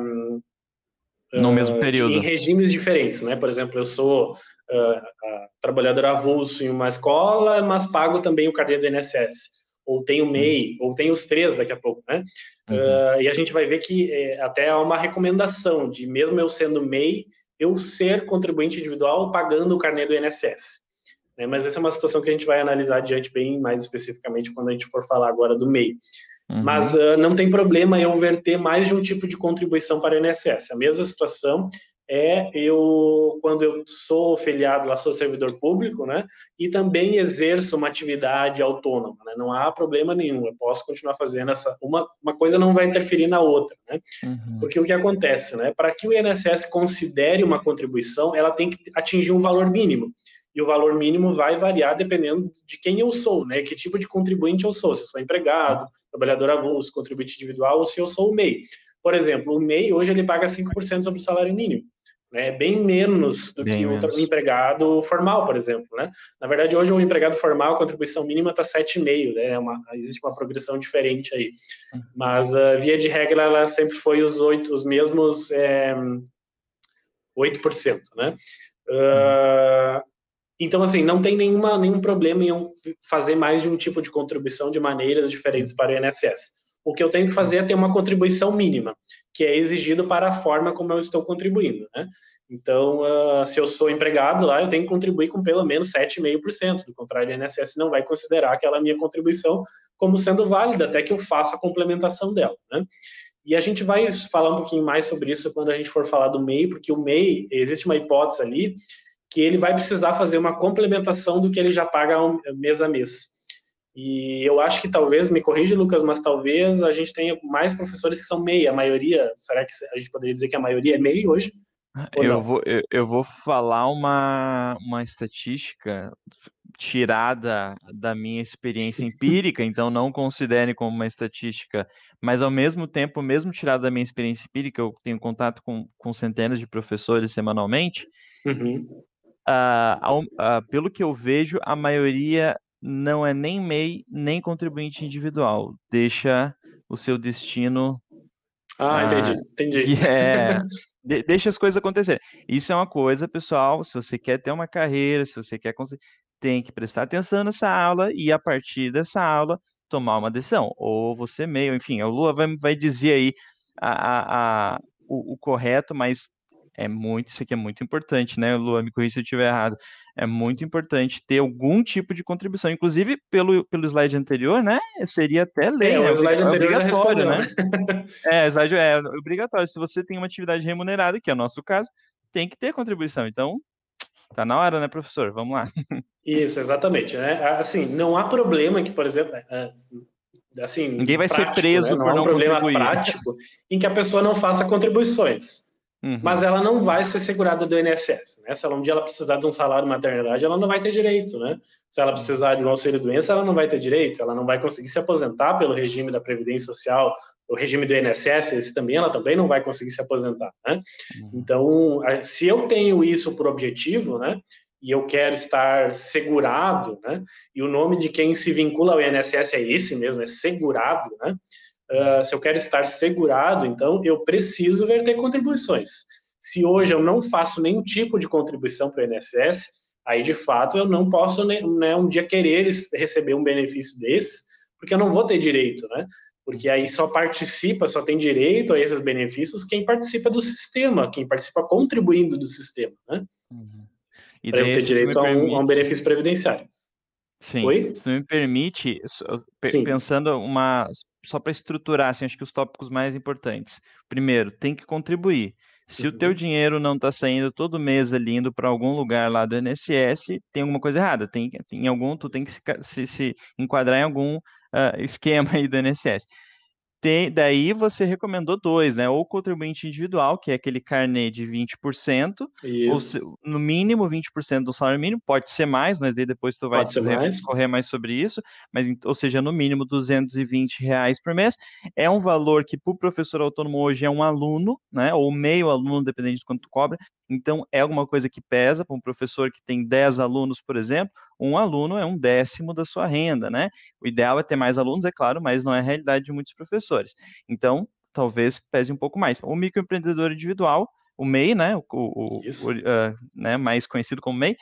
no uh, mesmo período em regimes diferentes, né? Por exemplo, eu sou uh, trabalhador avulso em uma escola, mas pago também o carnê do INSS ou tenho MEI, uhum. ou tenho os três daqui a pouco, né? Uhum. Uh, e a gente vai ver que é, até há uma recomendação de, mesmo eu sendo MEI, eu ser contribuinte individual pagando o carnê do INSS. Né? Mas essa é uma situação que a gente vai analisar adiante bem mais especificamente quando a gente for falar agora do MEI. Uhum. Mas uh, não tem problema eu verter mais de um tipo de contribuição para o INSS. A mesma situação é eu, quando eu sou filiado lá, sou servidor público, né, e também exerço uma atividade autônoma, né, não há problema nenhum, eu posso continuar fazendo essa, uma, uma coisa não vai interferir na outra, né, uhum. porque o que acontece, né, para que o INSS considere uma contribuição, ela tem que atingir um valor mínimo, e o valor mínimo vai variar dependendo de quem eu sou, né? Que tipo de contribuinte eu sou, se eu sou empregado, trabalhador avulso, contribuinte individual ou se eu sou o MEI. Por exemplo, o MEI hoje ele paga 5% sobre o salário mínimo. Né, bem menos do bem que menos. o empregado formal, por exemplo. Né? Na verdade, hoje o empregado formal, a contribuição mínima está 7,5%, né? É uma, existe uma progressão diferente aí. Mas, uh, via de regra, ela sempre foi os, 8, os mesmos é, 8%. Né? Uh, então, assim, não tem nenhuma, nenhum problema em fazer mais de um tipo de contribuição de maneiras diferentes para o INSS. O que eu tenho que fazer é ter uma contribuição mínima, que é exigido para a forma como eu estou contribuindo, né? Então, uh, se eu sou empregado lá, eu tenho que contribuir com pelo menos 7,5%. Do contrário, o INSS não vai considerar aquela minha contribuição como sendo válida até que eu faça a complementação dela, né? E a gente vai falar um pouquinho mais sobre isso quando a gente for falar do MEI, porque o MEI, existe uma hipótese ali que ele vai precisar fazer uma complementação do que ele já paga mês a mês. E eu acho que talvez, me corrija, Lucas, mas talvez a gente tenha mais professores que são MEI. A maioria, será que a gente poderia dizer que a maioria é MEI hoje? Eu vou, eu, eu, vou falar uma, uma estatística tirada da minha experiência empírica, então não considere como uma estatística, mas ao mesmo tempo, mesmo tirada da minha experiência empírica, eu tenho contato com, com centenas de professores semanalmente, uhum uh, uh, pelo que eu vejo, a maioria não é nem MEI, nem contribuinte individual. Deixa o seu destino. Ah, entendi, entendi. Que é, de, deixa as coisas acontecerem. Isso é uma coisa, pessoal. Se você quer ter uma carreira, se você quer tem que prestar atenção nessa aula e a partir dessa aula tomar uma decisão. Ou você meio, enfim, a Lua vai, vai dizer aí a, a, a o, o correto, mas é muito, isso aqui é muito importante, né, Luan, me corrija se eu estiver errado, é muito importante ter algum tipo de contribuição, inclusive pelo, pelo slide anterior, né, seria até lei, é, o slide é obrigatório, né? né? é, slide é obrigatório, se você tem uma atividade remunerada, que é o nosso caso, tem que ter contribuição, então Tá na hora, né, professor? Vamos lá. Isso, exatamente. Né? Assim, não há problema que, por exemplo, é, assim, ninguém vai prático, ser preso né? não por há um não problema contribuir. prático em que a pessoa não faça contribuições. Uhum. Mas ela não vai ser segurada do INSS. Né? Se ela um dia ela precisar de um salário de maternidade, ela não vai ter direito. Né? Se ela precisar de um auxílio-doença, ela não vai ter direito. Ela não vai conseguir se aposentar pelo regime da Previdência Social, o regime do INSS, esse também, ela também não vai conseguir se aposentar. Né? Uhum. Então, se eu tenho isso por objetivo, né, e eu quero estar segurado, né, e o nome de quem se vincula ao INSS é esse mesmo, é segurado, né, Uh, se eu quero estar segurado, então eu preciso verter contribuições. Se hoje eu não faço nenhum tipo de contribuição para o INSS, aí de fato eu não posso né, um dia querer receber um benefício desses, porque eu não vou ter direito, né? Porque aí só participa, só tem direito a esses benefícios quem participa do sistema, quem participa contribuindo do sistema, né? Uhum. Para ter direito a um, a um benefício previdenciário. Sim, Oi? se me permite, Sim. pensando uma só para estruturar, assim, acho que os tópicos mais importantes. Primeiro, tem que contribuir. Se uhum. o teu uhum. dinheiro não está saindo todo mês ali indo para algum lugar lá do INSS, tem alguma coisa errada. Tem, em algum, tu tem que se, se, se enquadrar em algum uh, esquema aí do INSS. Tem, daí você recomendou dois, né? Ou contribuinte individual, que é aquele carnê de 20%, Isso. ou no mínimo 20% do salário mínimo, pode ser mais, mas daí depois tu vai correr mais sobre isso, mas ou seja, no mínimo 220 reais por mês. É um valor que para o professor autônomo hoje é um aluno, né? Ou meio aluno, dependendo de quanto tu cobra. Então é alguma coisa que pesa para um professor que tem 10 alunos, por exemplo, um aluno é um décimo da sua renda, né? O ideal é ter mais alunos, é claro, mas não é a realidade de muitos professores. Então, talvez pese um pouco mais. O microempreendedor individual, o MEI, né, o, o, o uh, né, mais conhecido como MEI,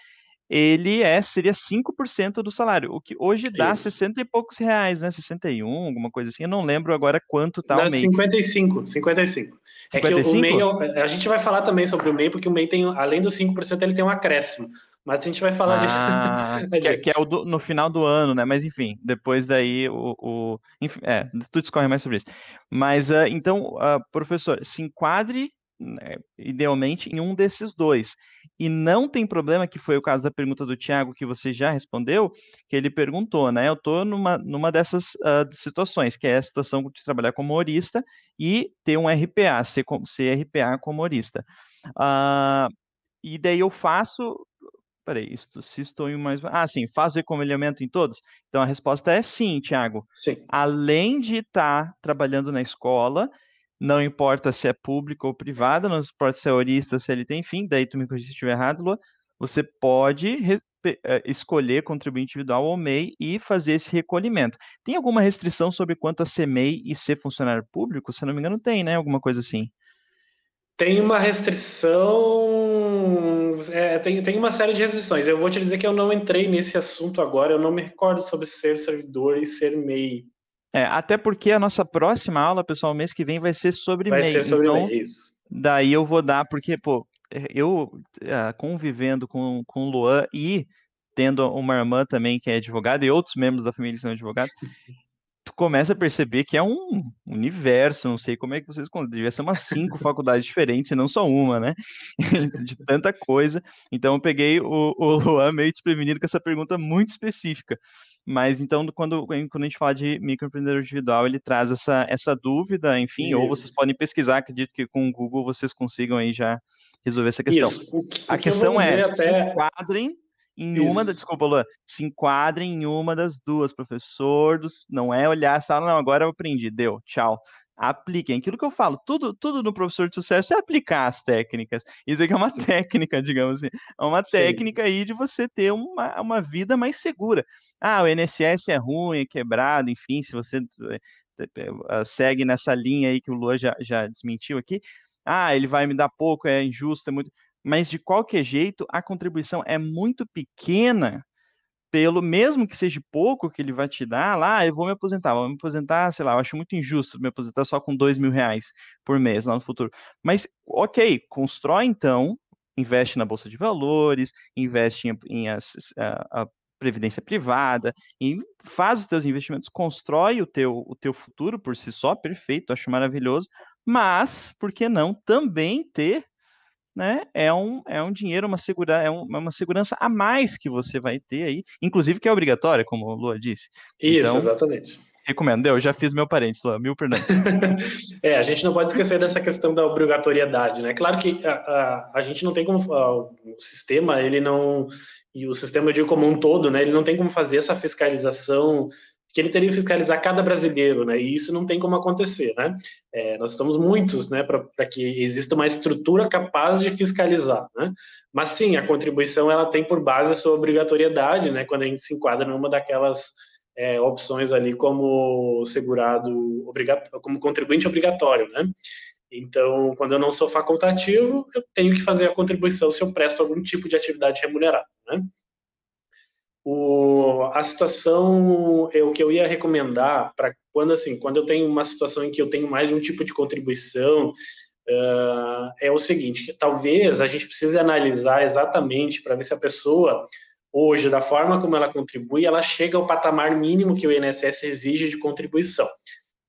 ele é, seria 5% do salário, o que hoje dá Isso. 60 e poucos reais, né? 61, alguma coisa assim. Eu não lembro agora quanto tá dá o MEI. 55, 55. 55? É que o MEI, a gente vai falar também sobre o MEI, porque o MEI tem, além dos 5%, ele tem um acréscimo. Mas a gente vai falar ah, disso. que, é, que, é o do, no final do ano, né? Mas enfim, depois daí o. o enfim, é, tu discorre mais sobre isso. Mas uh, então, uh, professor, se enquadre né, idealmente em um desses dois. E não tem problema, que foi o caso da pergunta do Tiago que você já respondeu, que ele perguntou, né? Eu estou numa, numa dessas uh, situações, que é a situação de trabalhar como humorista e ter um RPA, ser, ser RPA como humorista. Uh, e daí eu faço Peraí, isto, se estou em mais. Ah, sim, faz reconhecimento em todos? Então a resposta é sim, Tiago. Sim. Além de estar tá trabalhando na escola, não importa se é público ou privada, não importa se é horista, se ele tem enfim, daí tu me corrija se estiver errado, Lua, você pode eh, escolher contribuinte individual ou MEI e fazer esse recolhimento. Tem alguma restrição sobre quanto a ser MEI e ser funcionário público? Se não me engano, tem, né? Alguma coisa assim. Tem uma restrição, é, tem, tem uma série de restrições. Eu vou te dizer que eu não entrei nesse assunto agora, eu não me recordo sobre ser servidor e ser MEI. É, até porque a nossa próxima aula, pessoal, mês que vem vai ser sobre vai MEI. Vai ser sobre então, MEI, isso. Daí eu vou dar, porque, pô, eu uh, convivendo com, com o Luan e tendo uma irmã também que é advogada e outros membros da família que são advogados, tu começa a perceber que é um universo, não sei como é que vocês devia ser umas cinco faculdades diferentes, e não só uma, né? de tanta coisa. Então eu peguei o, o Luan meio desprevenido com essa pergunta muito específica. Mas então, quando, quando a gente fala de microempreendedor individual, ele traz essa, essa dúvida, enfim, Isso. ou vocês podem pesquisar, acredito que com o Google vocês consigam aí já resolver essa questão. Isso. A questão é, até... se enquadrem em Isso. uma, da, desculpa, Luan, se enquadrem em uma das duas, professor, dos, não é olhar a sala, não, agora eu aprendi, deu, tchau. Apliquem. Aquilo que eu falo, tudo, tudo no professor de sucesso é aplicar as técnicas. Isso aqui é uma Sim. técnica, digamos assim. É uma técnica Sim. aí de você ter uma, uma vida mais segura. Ah, o NSS é ruim, é quebrado, enfim, se você uh, segue nessa linha aí que o Luan já, já desmentiu aqui, ah, ele vai me dar pouco, é injusto, é muito mas de qualquer jeito a contribuição é muito pequena pelo mesmo que seja pouco que ele vai te dar, lá eu vou me aposentar, vou me aposentar, sei lá, eu acho muito injusto me aposentar só com dois mil reais por mês lá no futuro. Mas, ok, constrói então, investe na bolsa de valores, investe em, em a, a, a, previdência privada, e faz os teus investimentos, constrói o teu, o teu futuro por si só, perfeito, acho maravilhoso, mas, por que não também ter né, é um, é um dinheiro, uma, segura, é um, uma segurança a mais que você vai ter aí, inclusive que é obrigatória, como o Lua disse. Isso, então, exatamente. Recomendo, eu já fiz meu parente, Lua, mil pernantes. é, a gente não pode esquecer dessa questão da obrigatoriedade, né? Claro que a, a, a gente não tem como, o sistema, ele não, e o sistema, de como um todo, né, ele não tem como fazer essa fiscalização que ele teria que fiscalizar cada brasileiro, né? E isso não tem como acontecer, né? É, nós estamos muitos, né, para que exista uma estrutura capaz de fiscalizar, né? Mas sim, a contribuição ela tem por base a sua obrigatoriedade, né? Quando a gente se enquadra numa daquelas é, opções ali como segurado obrigatório, como contribuinte obrigatório, né? Então, quando eu não sou facultativo, eu tenho que fazer a contribuição se eu presto algum tipo de atividade remunerada, né? O, a situação, é o que eu ia recomendar para quando assim, quando eu tenho uma situação em que eu tenho mais um tipo de contribuição, uh, é o seguinte, que talvez a gente precise analisar exatamente para ver se a pessoa hoje, da forma como ela contribui, ela chega ao patamar mínimo que o INSS exige de contribuição,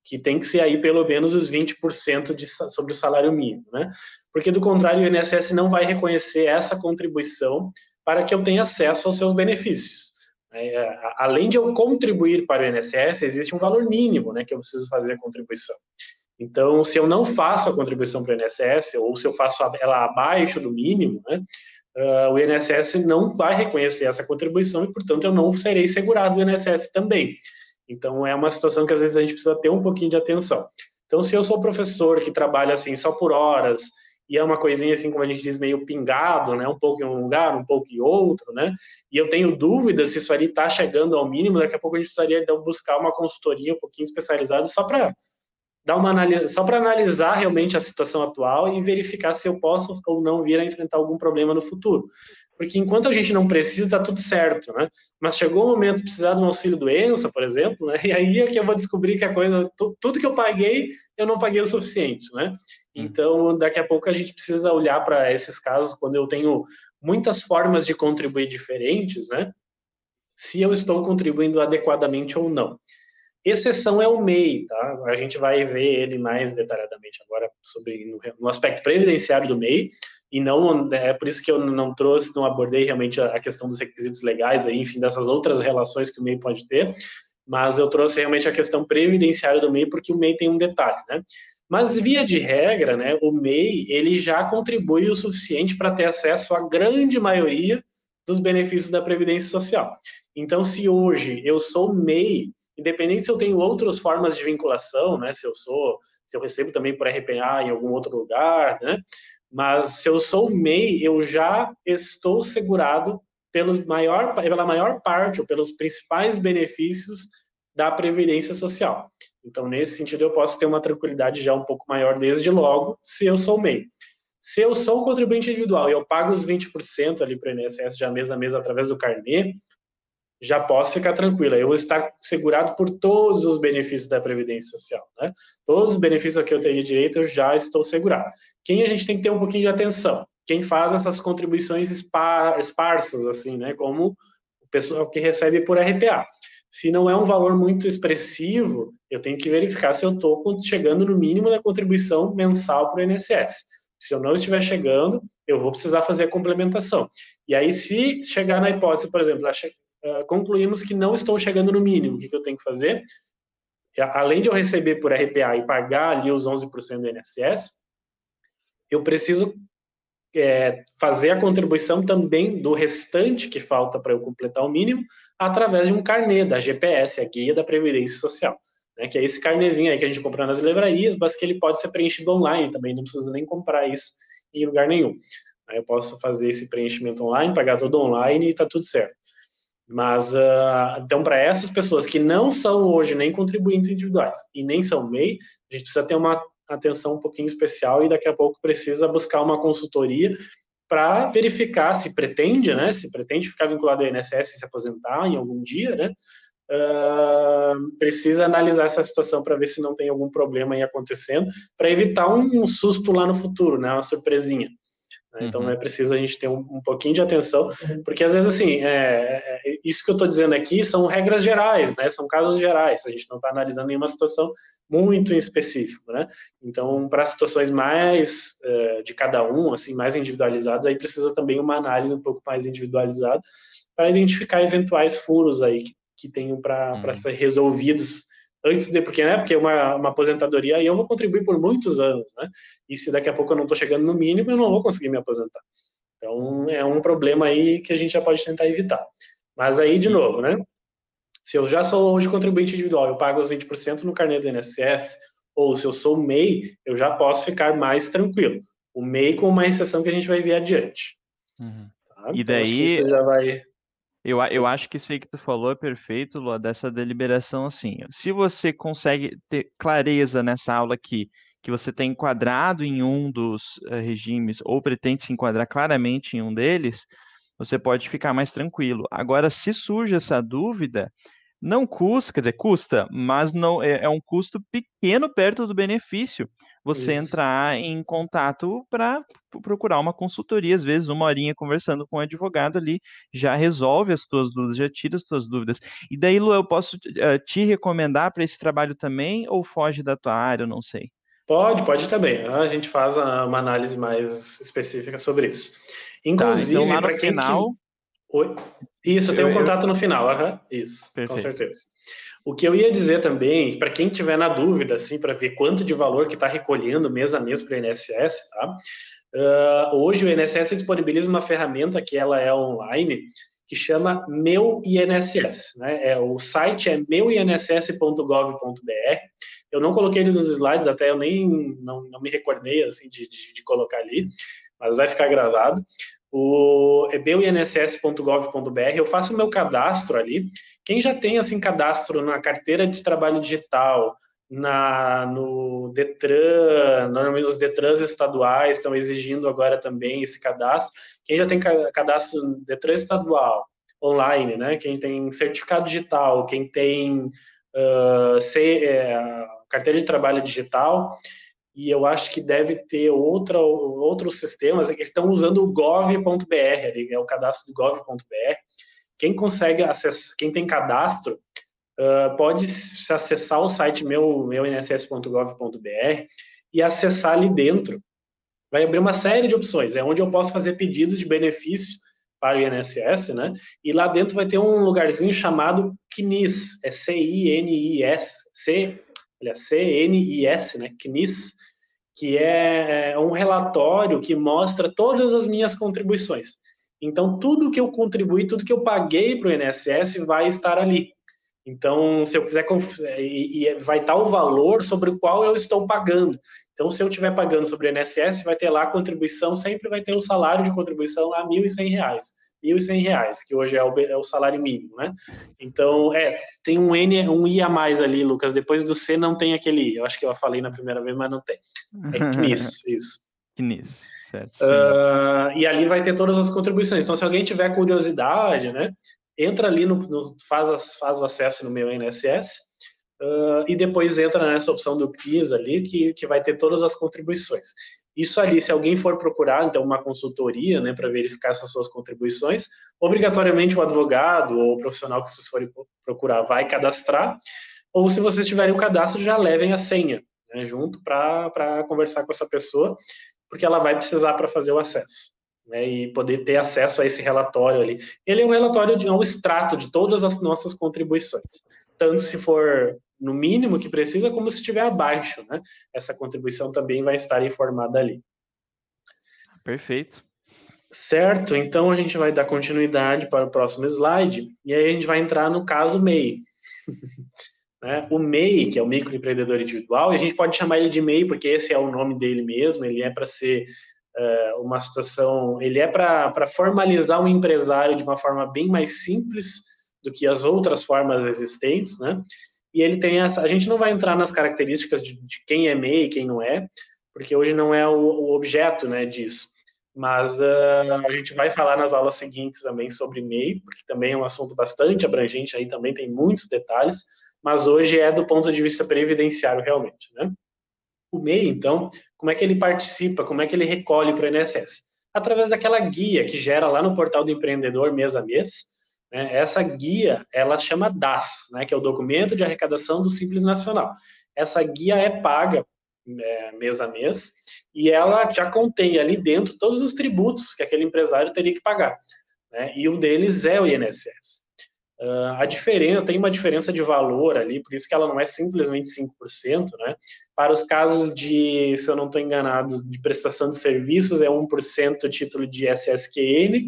que tem que ser aí pelo menos os 20% de, sobre o salário mínimo, né? Porque do contrário, o INSS não vai reconhecer essa contribuição para que eu tenha acesso aos seus benefícios. É, além de eu contribuir para o INSS, existe um valor mínimo né, que eu preciso fazer a contribuição. Então, se eu não faço a contribuição para o INSS, ou se eu faço ela abaixo do mínimo, né, uh, o INSS não vai reconhecer essa contribuição e, portanto, eu não serei segurado do INSS também. Então, é uma situação que às vezes a gente precisa ter um pouquinho de atenção. Então, se eu sou professor que trabalha assim só por horas e é uma coisinha assim, como a gente diz, meio pingado, né? Um pouco em um lugar, um pouco em outro, né? E eu tenho dúvidas se isso ali está chegando ao mínimo, daqui a pouco a gente precisaria então buscar uma consultoria um pouquinho especializada só para dar uma só para analisar realmente a situação atual e verificar se eu posso ou não vir a enfrentar algum problema no futuro. Porque enquanto a gente não precisa, está tudo certo, né? Mas chegou o momento de precisar de um auxílio doença, por exemplo, né? E aí é que eu vou descobrir que a coisa, tudo que eu paguei, eu não paguei o suficiente, né? Hum. Então, daqui a pouco a gente precisa olhar para esses casos quando eu tenho muitas formas de contribuir diferentes, né? Se eu estou contribuindo adequadamente ou não. Exceção é o MEI, tá? A gente vai ver ele mais detalhadamente agora sobre no, aspecto previdenciário do MEI, e não é por isso que eu não trouxe, não abordei realmente a, a questão dos requisitos legais aí, enfim, dessas outras relações que o MEI pode ter, mas eu trouxe realmente a questão previdenciária do MEI porque o MEI tem um detalhe, né? Mas via de regra, né, o MEI ele já contribui o suficiente para ter acesso à grande maioria dos benefícios da previdência social. Então, se hoje eu sou MEI, independente se eu tenho outras formas de vinculação, né, se eu sou, se eu recebo também por RPA em algum outro lugar, né, mas se eu sou MEI, eu já estou segurado pelos maior, pela maior parte ou pelos principais benefícios da previdência social. Então, nesse sentido, eu posso ter uma tranquilidade já um pouco maior desde logo, se eu sou MEI. Se eu sou um contribuinte individual e eu pago os 20% ali para o INSS já mês a mês através do carnê, já posso ficar tranquila. Eu vou estar segurado por todos os benefícios da Previdência Social. Né? Todos os benefícios a que eu teria direito, eu já estou segurado. Quem a gente tem que ter um pouquinho de atenção? Quem faz essas contribuições esparsas, assim, né? Como o pessoal que recebe por RPA. Se não é um valor muito expressivo, eu tenho que verificar se eu estou chegando no mínimo da contribuição mensal para o INSS. Se eu não estiver chegando, eu vou precisar fazer a complementação. E aí, se chegar na hipótese, por exemplo, uh, concluímos que não estou chegando no mínimo, o que, eu tenho que fazer? Além de eu receber por RPA e pagar ali os 11% do INSS, eu preciso é, fazer a contribuição também do restante que falta para eu completar o mínimo através de um carnê da GPS, a Guia da Previdência Social, né, que é esse carnezinho aí que a gente compra nas livrarias, mas que ele pode ser preenchido online também, não preciso nem comprar isso em lugar nenhum. Aí eu posso fazer esse preenchimento online, pagar tudo online e está tudo certo. Mas, uh, então, para essas pessoas que não são hoje nem contribuintes individuais e nem são MEI, a gente precisa ter uma atenção um pouquinho especial e daqui a pouco precisa buscar uma consultoria para verificar se pretende, né, se pretende ficar vinculado ao INSS e se aposentar em algum dia, né, uh, precisa analisar essa situação para ver se não tem algum problema aí acontecendo, para evitar um, um, susto lá no futuro, né, uma surpresinha. Né? Então uhum. é preciso a gente ter um, um pouquinho de atenção, uhum. porque às vezes assim, é, é, isso que eu estou dizendo aqui são regras gerais, né? São casos gerais. A gente não está analisando nenhuma situação muito em específico, né? Então, para situações mais uh, de cada um, assim, mais individualizadas, aí precisa também uma análise um pouco mais individualizada para identificar eventuais furos aí que, que tenham para uhum. ser resolvidos antes de porque né porque uma, uma aposentadoria aí eu vou contribuir por muitos anos né? E se daqui a pouco eu não estou chegando no mínimo eu não vou conseguir me aposentar. Então é um problema aí que a gente já pode tentar evitar. Mas aí de novo né? Se eu já sou hoje contribuinte individual eu pago os 20% no carnê do INSS ou se eu sou MEI eu já posso ficar mais tranquilo. O MEI com uma exceção que a gente vai ver adiante. Uhum. tá? e então, daí já vai eu, eu acho que isso aí que tu falou é perfeito, Lua, dessa deliberação assim. Se você consegue ter clareza nessa aula aqui, que você tem enquadrado em um dos uh, regimes ou pretende se enquadrar claramente em um deles, você pode ficar mais tranquilo. Agora, se surge essa dúvida, não custa, quer dizer, custa, mas não é, é um custo pequeno perto do benefício. Você Isso. entrar em contato para procurar uma consultoria, às vezes uma horinha conversando com o um advogado ali, já resolve as tuas dúvidas, já tira as tuas dúvidas. E daí, Lu, eu posso uh, te recomendar para esse trabalho também ou foge da tua área, eu não sei. Pode, pode também. A gente faz uma análise mais específica sobre isso. Inclusive, tá, então lá no final. Quis... Oi? Isso, tem um contato no final, uhum. isso, Perfeito. com certeza. O que eu ia dizer também, para quem tiver na dúvida, assim, para ver quanto de valor que está recolhendo mês a mês para o INSS, tá? Uh, hoje o INSS disponibiliza uma ferramenta que ela é online, que chama Meu INSS, né? É, o site é meuinss.gov.br. Eu não coloquei ele nos slides, até eu nem não, não me recordei assim de, de, de colocar ali, mas vai ficar gravado o ebeuinss.gov.br, eu faço o meu cadastro ali. Quem já tem assim cadastro na carteira de trabalho digital, na no Detran, normalmente os Detrans estaduais estão exigindo agora também esse cadastro. Quem já tem cadastro Detran estadual online, né? Quem tem certificado digital, quem tem uh, C, é, carteira de trabalho digital, e eu acho que deve ter outra, outros sistemas que estão usando o gov.br, é o cadastro do gov.br. Quem consegue acessar, quem tem cadastro, uh, pode acessar o site meu, meu nss.gov.br e acessar ali dentro. Vai abrir uma série de opções, é onde eu posso fazer pedidos de benefício para o INSS, né? E lá dentro vai ter um lugarzinho chamado CNIS, é C-I-N-I-S, C, olha, C-N-I-S, né? CNIS, que é, é um relatório que mostra todas as minhas contribuições. Então, tudo que eu contribuí, tudo que eu paguei para o INSS vai estar ali. Então, se eu quiser, vai estar o valor sobre o qual eu estou pagando. Então, se eu estiver pagando sobre o INSS, vai ter lá a contribuição, sempre vai ter o salário de contribuição lá, R$ 1.100. R$ 1.100, que hoje é o, é o, salário mínimo, né? Então, é, tem um N, um I a mais ali, Lucas. Depois do C não tem aquele I. Eu acho que eu falei na primeira vez, mas não tem. É CNIS, isso. CNIS, certo. Uh, e ali vai ter todas as contribuições. Então, se alguém tiver curiosidade, né? Entra ali, no, no faz, faz o acesso no meu INSS, Uh, e depois entra nessa opção do PIS ali, que, que vai ter todas as contribuições. Isso ali, se alguém for procurar, então, uma consultoria, né, para verificar essas suas contribuições, obrigatoriamente o advogado ou o profissional que vocês forem procurar vai cadastrar, ou se vocês tiverem o cadastro, já levem a senha né, junto para conversar com essa pessoa, porque ela vai precisar para fazer o acesso. Né, e poder ter acesso a esse relatório ali. Ele é um relatório de é um extrato de todas as nossas contribuições, tanto se for no mínimo que precisa, como se estiver abaixo, né? Essa contribuição também vai estar informada ali. Perfeito. Certo, então a gente vai dar continuidade para o próximo slide, e aí a gente vai entrar no caso MEI. né? O MEI, que é o microempreendedor individual, e a gente pode chamar ele de MEI porque esse é o nome dele mesmo, ele é para ser uh, uma situação, ele é para formalizar um empresário de uma forma bem mais simples do que as outras formas existentes, né? e ele tem essa. A gente não vai entrar nas características de, de quem é MEI e quem não é, porque hoje não é o, o objeto né, disso. mas uh, a gente vai falar nas aulas seguintes também sobre MEI, porque também é um assunto bastante abrangente, aí também tem muitos detalhes, mas hoje é do ponto de vista previdenciário realmente, né? O MEI, então, como é que ele participa, como é que ele recolhe para o INSS? Através daquela guia que gera lá no portal do empreendedor mês a mês, né? essa guia, ela chama DAS, né? que é o Documento de Arrecadação do Simples Nacional. Essa guia é paga é, mês a mês, e ela já contém ali dentro todos os tributos que aquele empresário teria que pagar. Né? E um deles é o INSS. Uh, a diferença, tem uma diferença de valor ali, por isso que ela não é simplesmente 5%, né? Para os casos de, se eu não estou enganado, de prestação de serviços, é 1% título de SSQN,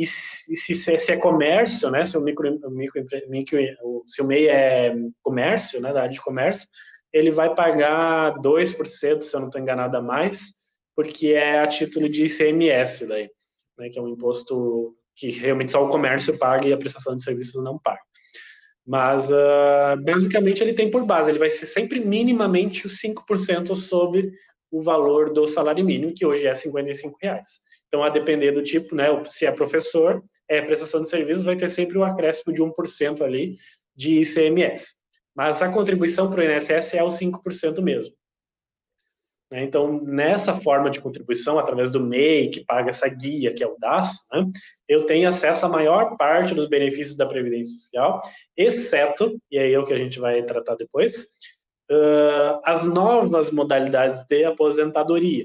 e se, se, se, é comércio, né? Se o micro, micro, micro, se o MEI é comércio, né? Da área de comércio, ele vai pagar 2%, se eu não estou enganado, a mais, porque é a título de ICMS daí, né? Que é um imposto que realmente só o comércio paga e a prestação de serviços não paga. Mas, uh, basicamente, ele tem por base, ele vai ser sempre minimamente os 5% sobre o valor do salário mínimo, que hoje é R$ reais. Então, a depender do tipo, né, se é professor, é prestação de serviços, vai ter sempre um acréscimo de 1% ali de ICMS. Mas a contribuição para o INSS é os 5% mesmo. Né? Então, nessa forma de contribuição, através do MEI, que paga essa guia, que é o DAS, né, eu tenho acesso à maior parte dos benefícios da Previdência Social, exceto, e aí é o que a gente vai tratar depois, uh, as novas modalidades de aposentadoria,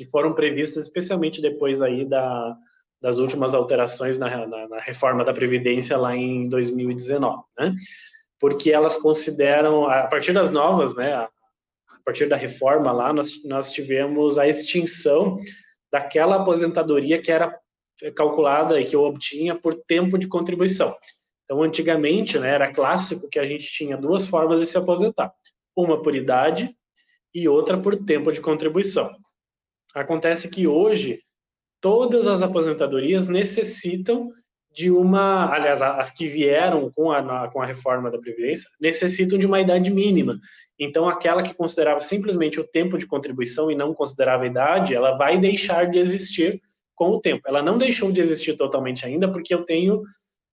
que foram previstas especialmente depois aí da, das últimas alterações na, na, na reforma da Previdência lá em 2019, né? Porque elas consideram, a partir das novas, né, a partir da reforma lá, nós, nós tivemos a extinção daquela aposentadoria que era calculada e que eu obtinha por tempo de contribuição. Então, antigamente, né, era clássico que a gente tinha duas formas de se aposentar: uma por idade e outra por tempo de contribuição. Acontece que hoje todas as aposentadorias necessitam de uma, aliás, as que vieram com a, com a reforma da Previdência, necessitam de uma idade mínima. Então, aquela que considerava simplesmente o tempo de contribuição e não considerava a idade, ela vai deixar de existir com o tempo. Ela não deixou de existir totalmente ainda, porque eu tenho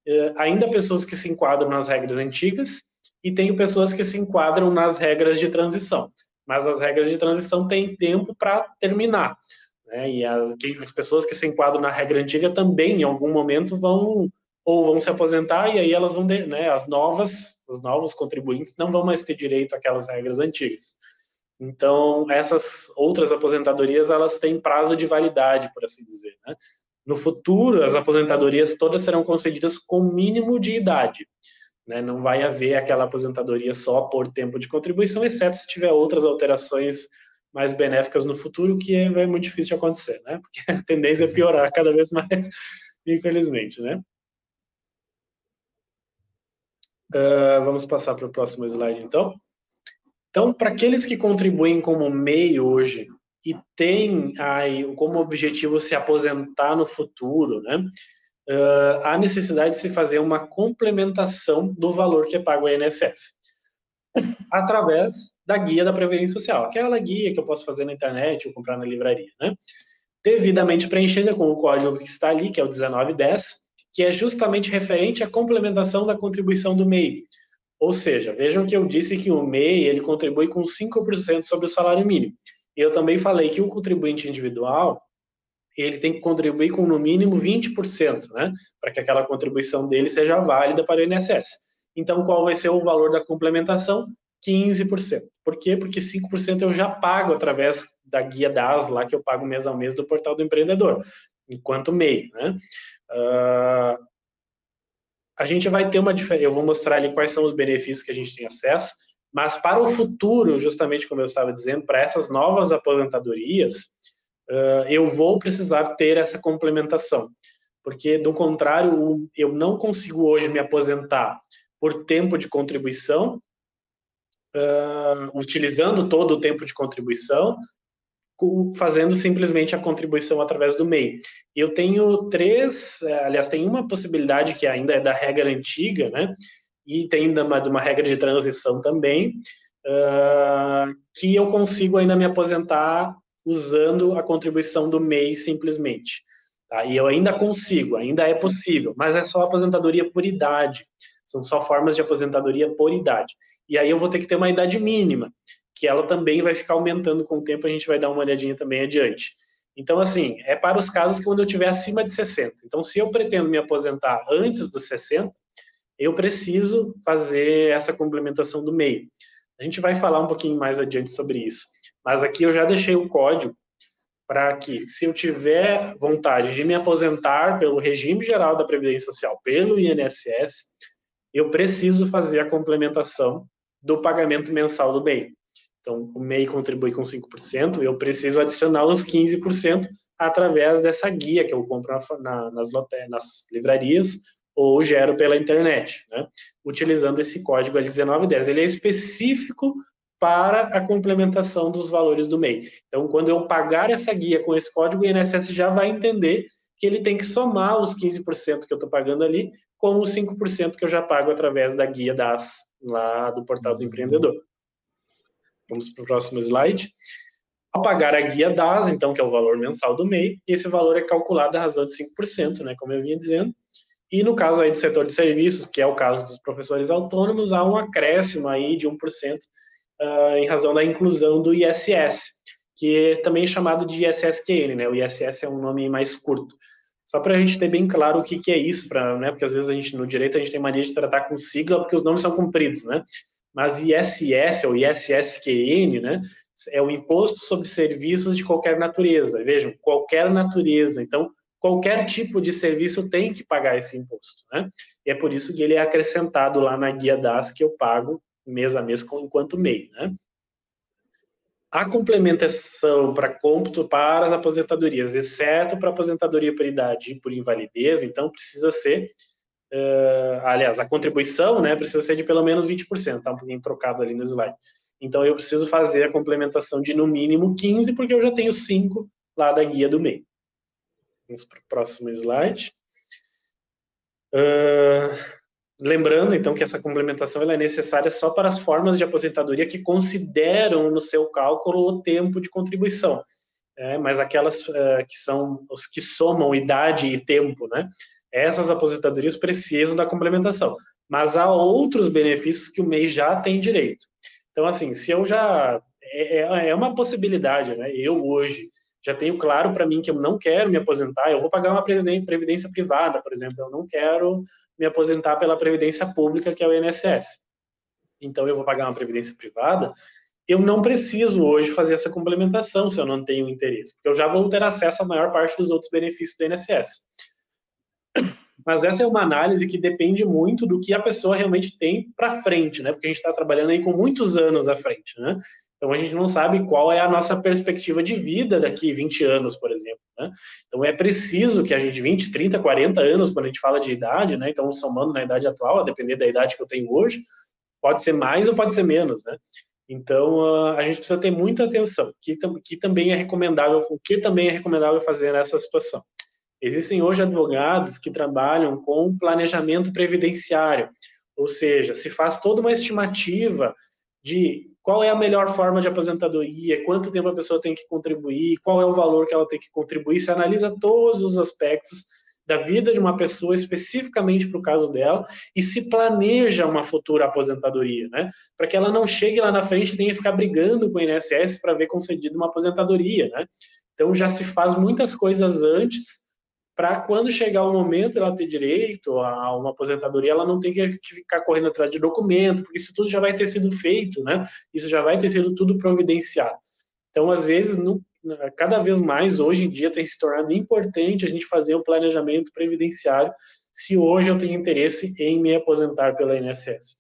eh, ainda pessoas que se enquadram nas regras antigas e tenho pessoas que se enquadram nas regras de transição. Mas as regras de transição têm tempo para terminar. Né? E as, as pessoas que se enquadram na regra antiga também, em algum momento, vão ou vão se aposentar e aí elas vão, né, as novas, os novos contribuintes não vão mais ter direito àquelas regras antigas. Então, essas outras aposentadorias, elas têm prazo de validade, por assim dizer, né? No futuro, as aposentadorias todas serão concedidas com mínimo de idade. Né? Não vai haver aquela aposentadoria só por tempo de contribuição, exceto se tiver outras alterações mais benéficas no futuro, que é, é muito difícil de acontecer, né? Porque a tendência é piorar cada vez mais, infelizmente, né? Uh, vamos passar para o próximo slide, então. Então, para aqueles que contribuem como MEI hoje e têm aí como objetivo se aposentar no futuro, né? Uh, há necessidade de se fazer uma complementação do valor que é pago ao INSS através da guia da Previdência Social, aquela guia que eu posso fazer na internet ou comprar na livraria, né? Devidamente preenchida com o código que está ali, que é o 1910, que é justamente referente à complementação da contribuição do MEI. Ou seja, vejam que eu disse que o MEI ele contribui com 5% sobre o salário mínimo. E eu também falei que o contribuinte individual ele tem que contribuir com no mínimo 20%, né, para que aquela contribuição dele seja válida para o INSS. Então, qual vai ser o valor da complementação? 15%. Por quê? Porque 5% eu já pago através da guia DAS lá que eu pago mês a mês do portal do empreendedor, enquanto MEI, né? Uh, a gente vai ter uma diferença, eu vou mostrar ali quais são os benefícios que a gente tem acesso, mas para o futuro, justamente como eu estava dizendo, para essas novas aposentadorias, uh, eu vou precisar ter essa complementação, porque do contrário, eu não consigo hoje me aposentar por tempo de contribuição, uh, utilizando todo o tempo de contribuição, fazendo simplesmente a contribuição através do MEI. Eu tenho três, é, aliás, tem uma possibilidade que ainda é da regra antiga, né? E tem de uma, uma regra de transição também, uh, que eu consigo ainda me aposentar usando a contribuição do MEI simplesmente. Tá? E eu ainda consigo, ainda é possível, mas é só aposentadoria por idade. São só formas de aposentadoria por idade. E aí eu vou ter que ter uma idade mínima, que ela também vai ficar aumentando com o tempo, a gente vai dar uma olhadinha também adiante. Então, assim, é para os casos que quando eu tiver acima de 60. Então, se eu pretendo me aposentar antes dos 60, eu preciso fazer essa complementação do meio. A gente vai falar um pouquinho mais adiante sobre isso. Mas aqui eu já deixei o código para que, se eu tiver vontade de me aposentar pelo regime geral da Previdência Social, pelo INSS, eu preciso fazer a complementação do pagamento mensal do MEI. Então, o MEI contribui com 5%, eu preciso adicionar os 15% através dessa guia que eu compro na, nas, nas livrarias ou gero pela internet, né? utilizando esse código L1910. Ele é específico para a complementação dos valores do MEI. Então, quando eu pagar essa guia com esse código, o INSS já vai entender que ele tem que somar os 15% que eu estou pagando ali com os 5% que eu já pago através da guia das lá do portal do empreendedor. Vamos para o próximo slide. Ao pagar a guia DAS, então, que é o valor mensal do MEI, esse valor é calculado à razão de 5%, né, como eu vinha dizendo, e no caso aí do setor de serviços, que é o caso dos professores autônomos, há um acréscimo aí de 1% uh, em razão da inclusão do ISS, que é também chamado de ISSQN, né? O ISS é um nome mais curto. Só para a gente ter bem claro o que, que é isso, pra, né? Porque às vezes a gente no direito a gente tem mania de tratar com sigla porque os nomes são compridos, né? Mas ISS ou ISSQN, né? É o imposto sobre serviços de qualquer natureza. Vejam, qualquer natureza. Então, qualquer tipo de serviço tem que pagar esse imposto, né? E é por isso que ele é acrescentado lá na guia DAS que eu pago mês a mês enquanto MEI, né? A complementação para cômputo para as aposentadorias, exceto para aposentadoria por idade e por invalidez, então precisa ser, uh, aliás, a contribuição, né, precisa ser de pelo menos 20%, tá um pouquinho trocado ali no slide. Então eu preciso fazer a complementação de no mínimo 15, porque eu já tenho 5 lá da guia do MEI. Vamos para o próximo slide. Uh, Lembrando, então, que essa complementação é necessária só para as formas de aposentadoria que consideram no seu cálculo o tempo de contribuição, é, mas aquelas uh, que são os que somam idade e tempo, né? Essas aposentadorias precisam da complementação, mas há outros benefícios que o MEI já tem direito. Então, assim, se eu já. É, é, é uma possibilidade, né? Eu hoje já tenho claro para mim que eu não quero me aposentar, eu vou pagar uma previdência privada, por exemplo, eu não quero me aposentar pela previdência pública, que é o INSS. Então, eu vou pagar uma previdência privada, eu não preciso hoje fazer essa complementação se eu não tenho interesse, porque eu já vou ter acesso à maior parte dos outros benefícios do INSS. Mas essa é uma análise que depende muito do que a pessoa realmente tem para frente, né? Porque a gente está trabalhando aí com muitos anos à frente, né? Então a gente não sabe qual é a nossa perspectiva de vida daqui 20 anos, por exemplo. Né? Então é preciso que a gente, 20, 30, 40 anos, quando a gente fala de idade, né? Então somando na idade atual, a depender da idade que eu tenho hoje, pode ser mais ou pode ser menos, né? Então a gente precisa ter muita atenção, que, que também é recomendável, o que também é recomendável fazer nessa situação. Existem hoje advogados que trabalham com planejamento previdenciário, ou seja, se faz toda uma estimativa de qual é a melhor forma de aposentadoria, quanto tempo a pessoa tem que contribuir, qual é o valor que ela tem que contribuir, se analisa todos os aspectos da vida de uma pessoa especificamente para o caso dela e se planeja uma futura aposentadoria, né? Para que ela não chegue lá na frente e tenha que ficar brigando com o INSS para ver concedido uma aposentadoria, né? Então já se faz muitas coisas antes para quando chegar o momento ela ter direito a uma aposentadoria, ela não tem que ficar correndo atrás de documento, porque isso tudo já vai ter sido feito, né? Isso já vai ter sido tudo providenciado. Então, às vezes, no, cada vez mais, hoje em dia, tem se tornado importante a gente fazer um planejamento previdenciário se hoje eu tenho interesse em me aposentar pela INSS.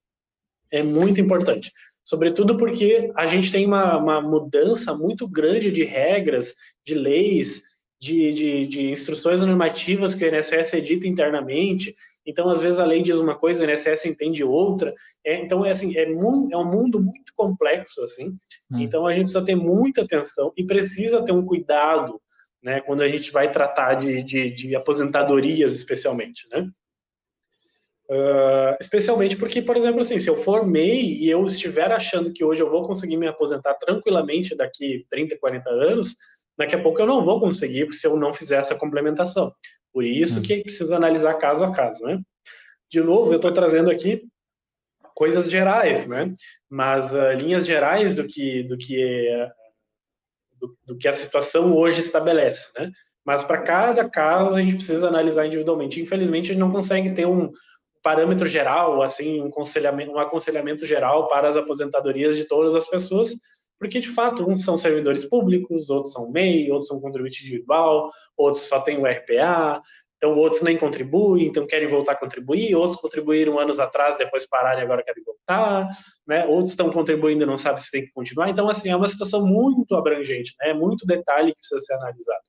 É muito importante. Sobretudo porque a gente tem uma, uma mudança muito grande de regras, de leis, de, de, de, instruções normativas que o INSS edita internamente, então às vezes a lei diz uma coisa, o INSS entende outra, é, então é assim, é, mu é um mundo muito complexo, assim, hum. então a gente precisa ter muita atenção e precisa ter um cuidado, né, quando a gente vai tratar de, de, de aposentadorias especialmente, né. Uh, especialmente porque, por exemplo, assim, se eu formei e eu estiver achando que hoje eu vou conseguir me aposentar tranquilamente daqui 30, 40 anos, daqui a pouco eu não vou conseguir se eu não fizer essa complementação. Por isso hum. que precisa analisar caso a caso, né? De novo, eu estou trazendo aqui coisas gerais, né? Mas uh, linhas gerais do que do que uh, do, do, que a situação hoje estabelece, né? Mas para cada caso a gente precisa analisar individualmente. Infelizmente a gente não consegue ter um parâmetro geral, assim, um aconselhamento, um aconselhamento geral para as aposentadorias de todas as pessoas, porque de fato uns são servidores públicos, outros são MEI, outros são contribuinte individual, outros só têm o RPA, então outros nem contribuem, então querem voltar a contribuir, outros contribuíram anos atrás, depois pararam e agora querem voltar, né? Outros estão contribuindo e não sabem se tem que continuar. Então assim, é uma situação muito abrangente, né? Muito detalhe que precisa ser analisado.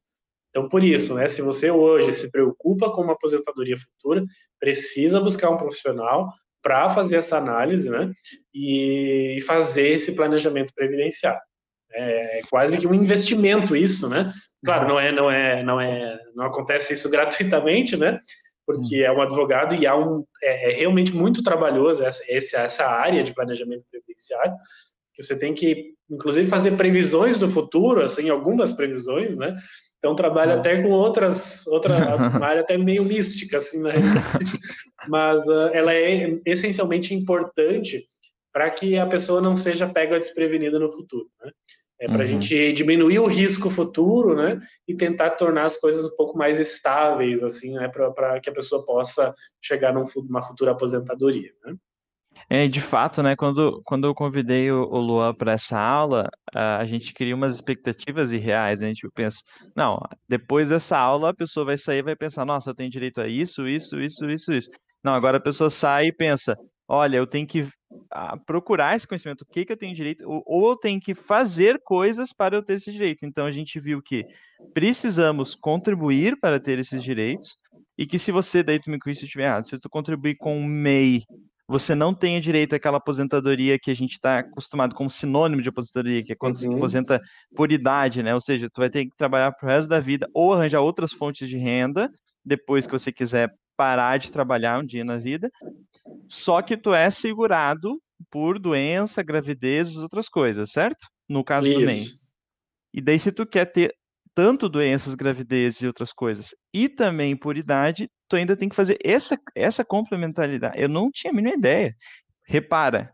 Então, por isso, né, se você hoje se preocupa com uma aposentadoria futura, precisa buscar um profissional para fazer essa análise, né, e fazer esse planejamento previdenciário. É quase que um investimento isso, né? Claro, não é, não é, não é, não acontece isso gratuitamente, né? Porque é um advogado e há um, é, é realmente muito trabalhoso essa, essa área de planejamento previdenciário, que você tem que, inclusive, fazer previsões do futuro, assim, algumas previsões, né? Então trabalha é. até com outras, outra uma área até meio mística, assim, na realidade. Mas uh, ela é essencialmente importante para que a pessoa não seja pega desprevenida no futuro, né? É para a uhum. gente diminuir o risco futuro, né? E tentar tornar as coisas um pouco mais estáveis, assim, né? Para que a pessoa possa chegar numa futura aposentadoria, né? É, de fato, né, quando, quando eu convidei o, o Luan para essa aula, a, a gente cria umas expectativas irreais, né? a gente pensa, não, depois dessa aula a pessoa vai sair e vai pensar, nossa, eu tenho direito a isso, isso, isso, isso, isso. Não, agora a pessoa sai e pensa, olha, eu tenho que procurar esse conhecimento, o que, que eu tenho direito, ou, ou eu tenho que fazer coisas para eu ter esse direito. Então a gente viu que precisamos contribuir para ter esses direitos, e que se você, daí tu me conhece se eu estiver errado, se tu contribuir com o MEI você não tem direito àquela aposentadoria que a gente está acostumado como sinônimo de aposentadoria, que é quando uhum. se aposenta por idade, né? Ou seja, tu vai ter que trabalhar pro resto da vida ou arranjar outras fontes de renda depois que você quiser parar de trabalhar um dia na vida. Só que tu é segurado por doença, gravidez e outras coisas, certo? No caso Isso. do NEM. E daí, se tu quer ter tanto doenças, gravidez e outras coisas, e também por idade, tu ainda tem que fazer essa, essa complementaridade. Eu não tinha a mínima ideia. Repara,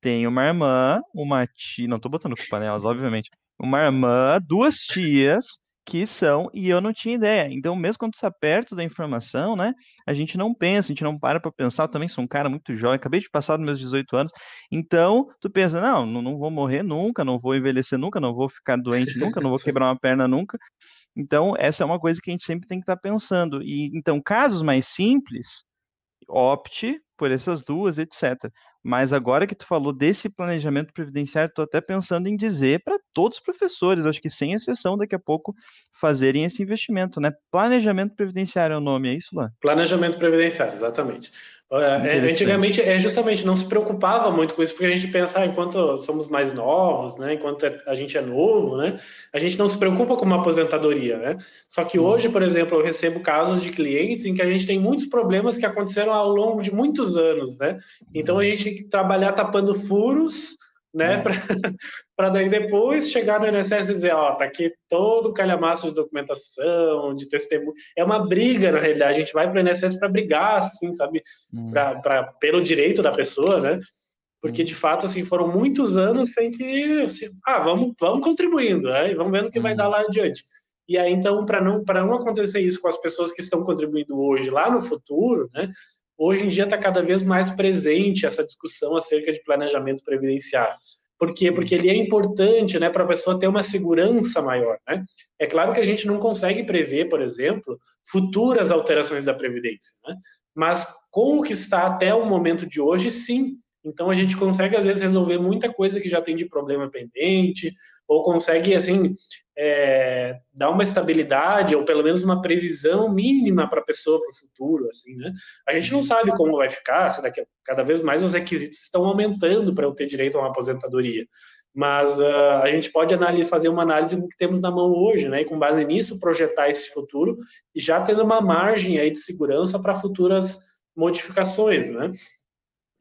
tem uma irmã, uma tia, não tô botando culpa nelas, obviamente, uma irmã, duas tias que são, e eu não tinha ideia. Então, mesmo quando está perto da informação, né, a gente não pensa, a gente não para para pensar. Eu também sou um cara muito jovem, acabei de passar dos meus 18 anos. Então, tu pensa, não, não vou morrer nunca, não vou envelhecer nunca, não vou ficar doente nunca, não vou quebrar uma perna nunca. Então, essa é uma coisa que a gente sempre tem que estar tá pensando. E então, casos mais simples, opte por essas duas, etc. Mas agora que tu falou desse planejamento previdenciário, estou até pensando em dizer para todos os professores, acho que sem exceção, daqui a pouco, fazerem esse investimento, né? Planejamento previdenciário é o nome, é isso, lá? Planejamento previdenciário, exatamente. É, antigamente, é justamente, não se preocupava muito com isso, porque a gente pensa, ah, enquanto somos mais novos, né, enquanto a gente é novo, né, a gente não se preocupa com uma aposentadoria, né? Só que hoje, por exemplo, eu recebo casos de clientes em que a gente tem muitos problemas que aconteceram ao longo de muitos anos, né? Então a gente tem que trabalhar tapando furos né? É. Para daí depois chegar no INSS e dizer, ó, tá aqui todo o calhamaço de documentação, de testemunho. É uma briga, na realidade. A gente vai para o INSS para brigar, assim, sabe? Hum. Pra, pra, pelo direito da pessoa, né? Porque, hum. de fato, assim, foram muitos anos sem que, assim, ah, vamos, vamos contribuindo, né? E vamos vendo o que vai dar hum. lá adiante. E aí, então, para não, não acontecer isso com as pessoas que estão contribuindo hoje, lá no futuro, né? Hoje em dia está cada vez mais presente essa discussão acerca de planejamento previdenciário. Por quê? Porque ele é importante né, para a pessoa ter uma segurança maior. Né? É claro que a gente não consegue prever, por exemplo, futuras alterações da Previdência, né? mas com o que está até o momento de hoje, sim. Então a gente consegue, às vezes, resolver muita coisa que já tem de problema pendente, ou consegue, assim, é, dar uma estabilidade ou pelo menos uma previsão mínima para a pessoa para o futuro, assim, né? A gente não sabe como vai ficar, se daqui a, cada vez mais os requisitos estão aumentando para eu ter direito a uma aposentadoria. Mas uh, a gente pode fazer uma análise do que temos na mão hoje, né? E com base nisso projetar esse futuro e já tendo uma margem aí de segurança para futuras modificações, né?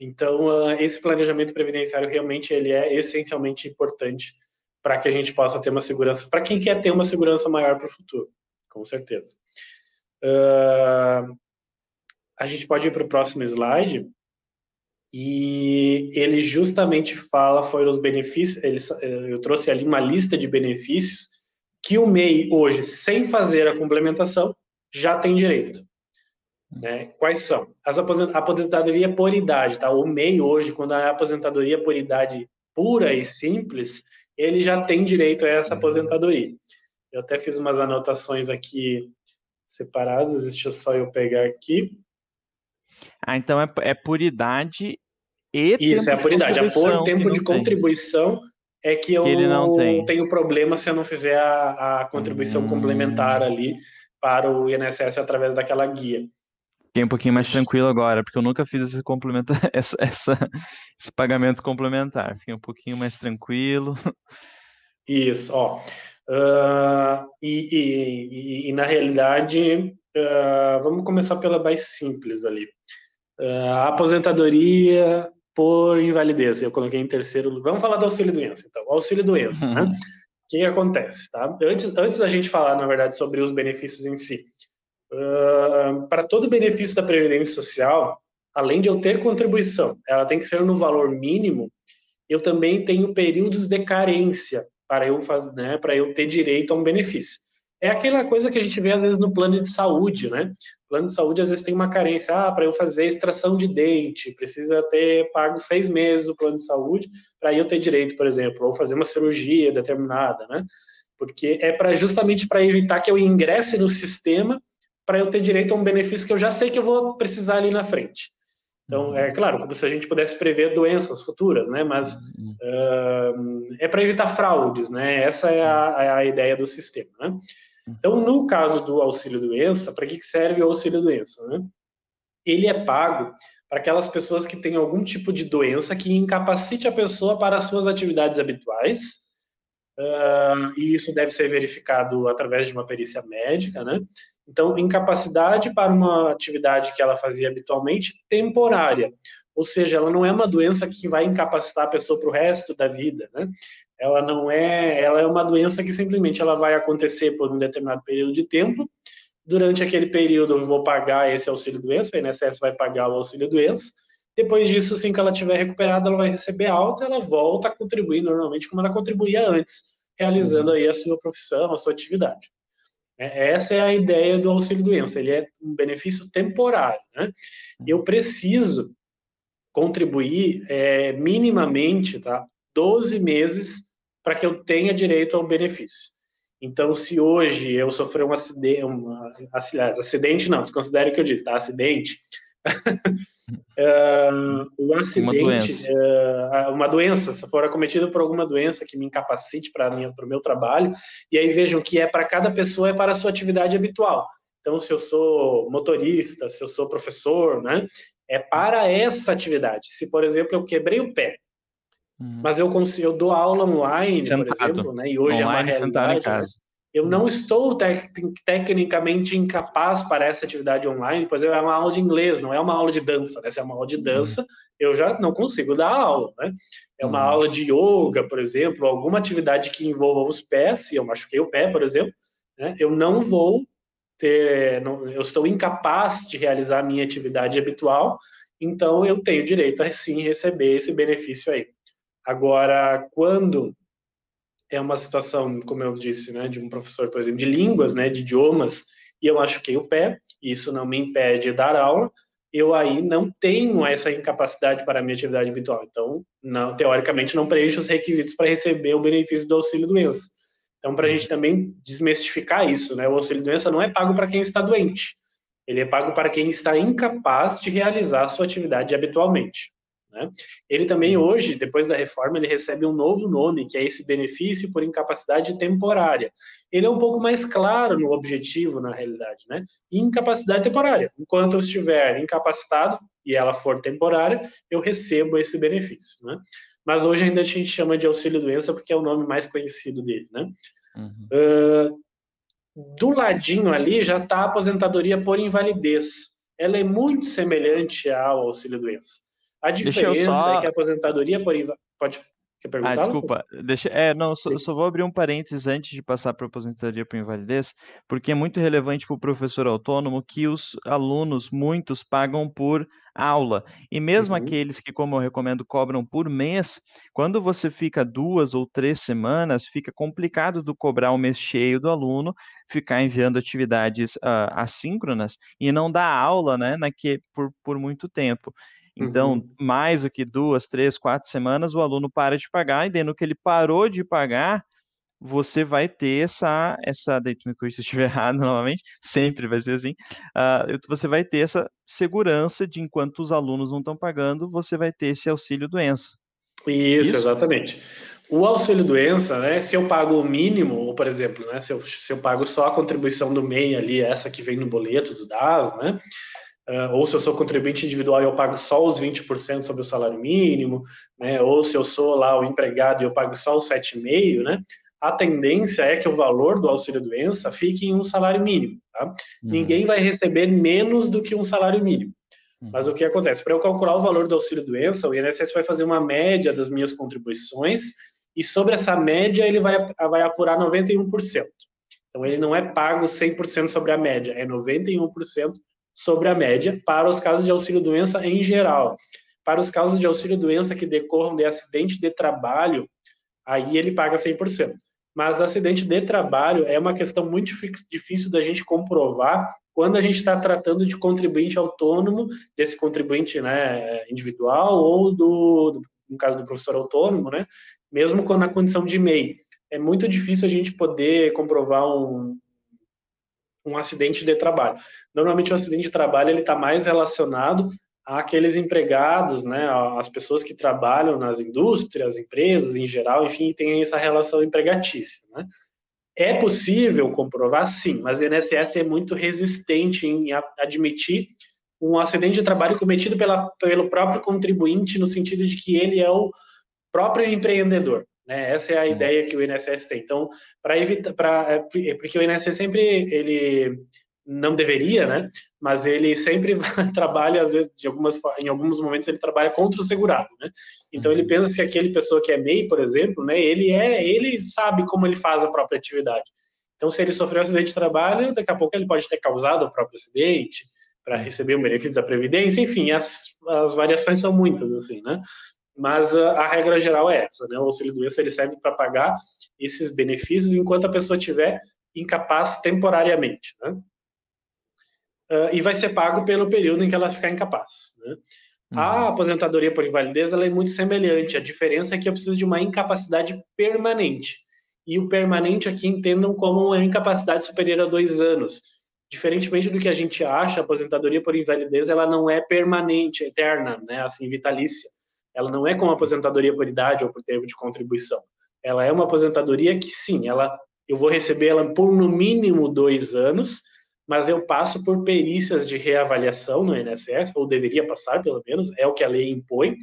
Então uh, esse planejamento previdenciário realmente ele é essencialmente importante para que a gente possa ter uma segurança, para quem quer ter uma segurança maior para o futuro, com certeza. Uh, a gente pode ir para o próximo slide. E ele justamente fala foi os benefícios. Ele, eu trouxe ali uma lista de benefícios que o MEI hoje, sem fazer a complementação, já tem direito. Né? Quais são? As aposent aposentadoria por idade, tá? O MEI hoje, quando é aposentadoria por idade pura e simples, ele já tem direito a essa uhum. aposentadoria. Eu até fiz umas anotações aqui separadas, deixa só eu pegar aqui. Ah, então é, é por idade e Isso, é a por idade. A por tempo de contribuição tem. é que eu que ele não tem. tenho problema se eu não fizer a, a contribuição hum. complementar ali para o INSS através daquela guia. Fiquei um pouquinho mais tranquilo agora, porque eu nunca fiz esse, complementa, essa, essa, esse pagamento complementar. Fiquei um pouquinho mais tranquilo. Isso, ó. Uh, e, e, e, e, na realidade, uh, vamos começar pela mais simples ali. Uh, aposentadoria por invalidez, eu coloquei em terceiro lugar. Vamos falar do auxílio doença, então. O auxílio doença, né? uhum. né? O que acontece, tá? Antes, antes da gente falar, na verdade, sobre os benefícios em si, uh, para todo benefício da Previdência Social, além de eu ter contribuição, ela tem que ser no valor mínimo, eu também tenho períodos de carência para eu né, para eu ter direito a um benefício. É aquela coisa que a gente vê às vezes no plano de saúde, né? O plano de saúde às vezes tem uma carência, ah, para eu fazer extração de dente, precisa ter pago seis meses o plano de saúde para eu ter direito, por exemplo, ou fazer uma cirurgia determinada, né? Porque é para justamente para evitar que eu ingresse no sistema para eu ter direito a um benefício que eu já sei que eu vou precisar ali na frente. Então, é claro, como se a gente pudesse prever doenças futuras, né? Mas uh, é para evitar fraudes, né? Essa é a, é a ideia do sistema, né? Então, no caso do auxílio-doença, para que serve o auxílio-doença? Né? Ele é pago para aquelas pessoas que têm algum tipo de doença que incapacite a pessoa para as suas atividades habituais, uh, e isso deve ser verificado através de uma perícia médica, né? Então, incapacidade para uma atividade que ela fazia habitualmente, temporária. Ou seja, ela não é uma doença que vai incapacitar a pessoa para o resto da vida, né? ela não é, ela é uma doença que simplesmente ela vai acontecer por um determinado período de tempo. Durante aquele período eu vou pagar esse auxílio doença, o INSS vai pagar o auxílio doença. Depois disso, assim que ela tiver recuperada, ela vai receber alta, ela volta a contribuir normalmente como ela contribuía antes, realizando aí a sua profissão, a sua atividade. É, essa é a ideia do auxílio doença. Ele é um benefício temporário, né? Eu preciso contribuir é, minimamente, tá? 12 meses para que eu tenha direito ao benefício. Então, se hoje eu sofrer um acidente, um, aliás, acidente não, desconsidere o que eu disse, tá? Acidente. Uh, o acidente, uma doença. Uh, uma doença, se for acometido por alguma doença que me incapacite para o meu trabalho, e aí vejam que é para cada pessoa, é para a sua atividade habitual. Então, se eu sou motorista, se eu sou professor, né, é para essa atividade. Se, por exemplo, eu quebrei o pé, Uhum. Mas eu consigo, eu dou aula online, Sentado. por exemplo, né? E hoje online, é uma realidade. Em casa. Né? Eu não estou tec tecnicamente incapaz para essa atividade online, pois é uma aula de inglês, não é uma aula de dança, né? Se é uma aula de dança, uhum. eu já não consigo dar aula, né? É uma uhum. aula de yoga, por exemplo, alguma atividade que envolva os pés, se eu machuquei o pé, por exemplo, né? eu não vou ter, não, eu estou incapaz de realizar a minha atividade habitual, então eu tenho direito a sim receber esse benefício aí. Agora, quando é uma situação, como eu disse, né, de um professor, por exemplo, de línguas, né, de idiomas, e eu machuquei o pé, e isso não me impede de dar aula, eu aí não tenho essa incapacidade para a minha atividade habitual. Então, não, teoricamente, não preencho os requisitos para receber o benefício do auxílio-doença. Então, para a gente também desmistificar isso, né, o auxílio-doença não é pago para quem está doente, ele é pago para quem está incapaz de realizar a sua atividade habitualmente. Né? Ele também uhum. hoje, depois da reforma, ele recebe um novo nome, que é esse benefício por incapacidade temporária. Ele é um pouco mais claro no objetivo, na realidade, né? Incapacidade temporária. Enquanto eu estiver incapacitado e ela for temporária, eu recebo esse benefício, né? Mas hoje ainda a gente chama de auxílio-doença porque é o nome mais conhecido dele, né? Uhum. Uh, do ladinho ali já está a aposentadoria por invalidez. Ela é muito semelhante ao auxílio-doença. A diferença só... é que a aposentadoria por pode Quer perguntar? Ah, desculpa. Deixa, é, não, só, só, vou abrir um parênteses antes de passar para a aposentadoria por invalidez, porque é muito relevante para o professor autônomo que os alunos, muitos, pagam por aula. E mesmo uhum. aqueles que, como eu recomendo, cobram por mês, quando você fica duas ou três semanas, fica complicado do cobrar o mês cheio do aluno, ficar enviando atividades uh, assíncronas e não dar aula, né, naque, por, por muito tempo. Então, uhum. mais do que duas, três, quatro semanas, o aluno para de pagar, e dentro que ele parou de pagar, você vai ter essa, essa, deite-me se eu estiver errado novamente, sempre vai ser assim, uh, você vai ter essa segurança de enquanto os alunos não estão pagando, você vai ter esse auxílio doença. Isso, Isso, exatamente. O auxílio doença, né, se eu pago o mínimo, ou por exemplo, né, se eu, se eu pago só a contribuição do MEI ali, essa que vem no boleto do DAS, né, Uh, ou se eu sou contribuinte individual e eu pago só os 20% sobre o salário mínimo, né, ou se eu sou lá o empregado e eu pago só os 7,5%, né, a tendência é que o valor do auxílio-doença fique em um salário mínimo. Tá? Uhum. Ninguém vai receber menos do que um salário mínimo. Uhum. Mas o que acontece? Para eu calcular o valor do auxílio-doença, o INSS vai fazer uma média das minhas contribuições e sobre essa média ele vai, vai apurar 91%. Então ele não é pago 100% sobre a média, é 91% sobre a média para os casos de auxílio-doença em geral. Para os casos de auxílio-doença que decorram de acidente de trabalho, aí ele paga 100%. Mas acidente de trabalho é uma questão muito difícil da gente comprovar quando a gente está tratando de contribuinte autônomo, desse contribuinte né, individual ou do, do, no caso do professor autônomo, né, mesmo na condição de MEI. É muito difícil a gente poder comprovar um, um acidente de trabalho. Normalmente o acidente de trabalho ele está mais relacionado àqueles empregados, né, as pessoas que trabalham nas indústrias, empresas em geral, enfim, tem essa relação empregatícia, né? É possível comprovar, sim, mas o INSS é muito resistente em admitir um acidente de trabalho cometido pela, pelo próprio contribuinte, no sentido de que ele é o próprio empreendedor. Né? Essa é a uhum. ideia que o INSS tem. Então, para evitar, pra, é, é porque o INSS sempre ele não deveria, né? Mas ele sempre trabalha às vezes, de algumas, em alguns momentos ele trabalha contra o segurado, né? Então ele uhum. pensa que aquele pessoa que é MEI, por exemplo, né? Ele é, ele sabe como ele faz a própria atividade. Então, se ele sofreu um acidente de trabalho, daqui a pouco ele pode ter causado o próprio acidente para receber o benefício da previdência. Enfim, as, as variações são muitas, assim, né? Mas a, a regra geral é essa, né? O auxílio doença ele serve para pagar esses benefícios enquanto a pessoa estiver incapaz temporariamente, né? Uh, e vai ser pago pelo período em que ela ficar incapaz, né? Uhum. A aposentadoria por invalidez ela é muito semelhante. A diferença é que eu preciso de uma incapacidade permanente. E o permanente aqui entendam como uma incapacidade superior a dois anos. Diferentemente do que a gente acha, a aposentadoria por invalidez ela não é permanente, eterna, né? Assim, vitalícia ela não é como aposentadoria por idade ou por tempo de contribuição. Ela é uma aposentadoria que, sim, ela, eu vou receber ela por no mínimo dois anos, mas eu passo por perícias de reavaliação no INSS, ou deveria passar, pelo menos, é o que a lei impõe,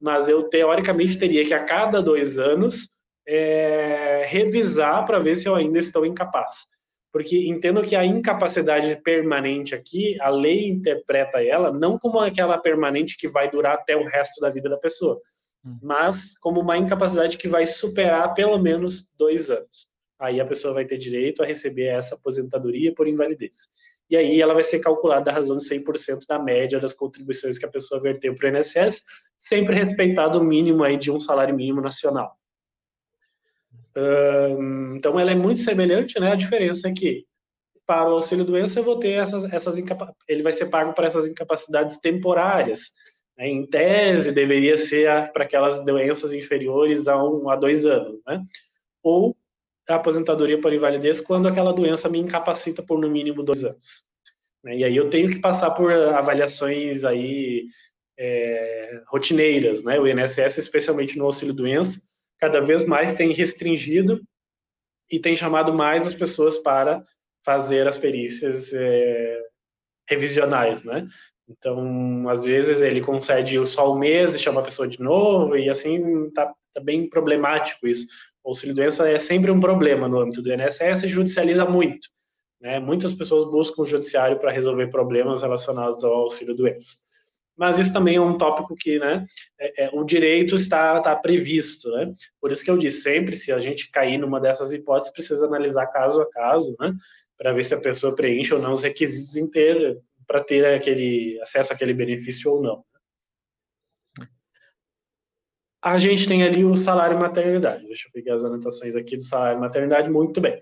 mas eu, teoricamente, teria que, a cada dois anos, é, revisar para ver se eu ainda estou incapaz porque entendo que a incapacidade permanente aqui, a lei interpreta ela não como aquela permanente que vai durar até o resto da vida da pessoa, hum. mas como uma incapacidade que vai superar pelo menos dois anos. Aí a pessoa vai ter direito a receber essa aposentadoria por invalidez. E aí ela vai ser calculada a razão de 100% da média das contribuições que a pessoa verteu para o INSS, sempre respeitado o mínimo aí de um salário mínimo nacional então, ela é muito semelhante, né? A diferença é que para o auxílio doença eu vou ter essas, essas ele vai ser pago para essas incapacidades temporárias. Né? Em tese, deveria ser para aquelas doenças inferiores a um a dois anos, né? Ou a aposentadoria por invalidez quando aquela doença me incapacita por no mínimo dois anos. Né? E aí eu tenho que passar por avaliações aí é, rotineiras, né? O INSS, especialmente no auxílio doença, cada vez mais tem restringido e tem chamado mais as pessoas para fazer as perícias é, revisionais, né? Então, às vezes ele concede só um mês e chama a pessoa de novo e assim tá, tá bem problemático isso. O auxílio doença é sempre um problema no âmbito do INSS e judicializa muito. Né? Muitas pessoas buscam o judiciário para resolver problemas relacionados ao auxílio doença. Mas isso também é um tópico que, né, é, é, o direito está, está previsto, né? Por isso que eu disse sempre, se a gente cair numa dessas hipóteses, precisa analisar caso a caso, né, para ver se a pessoa preenche ou não os requisitos inteiros para ter aquele acesso àquele benefício ou não. A gente tem ali o salário maternidade. Deixa eu pegar as anotações aqui do salário maternidade. Muito bem.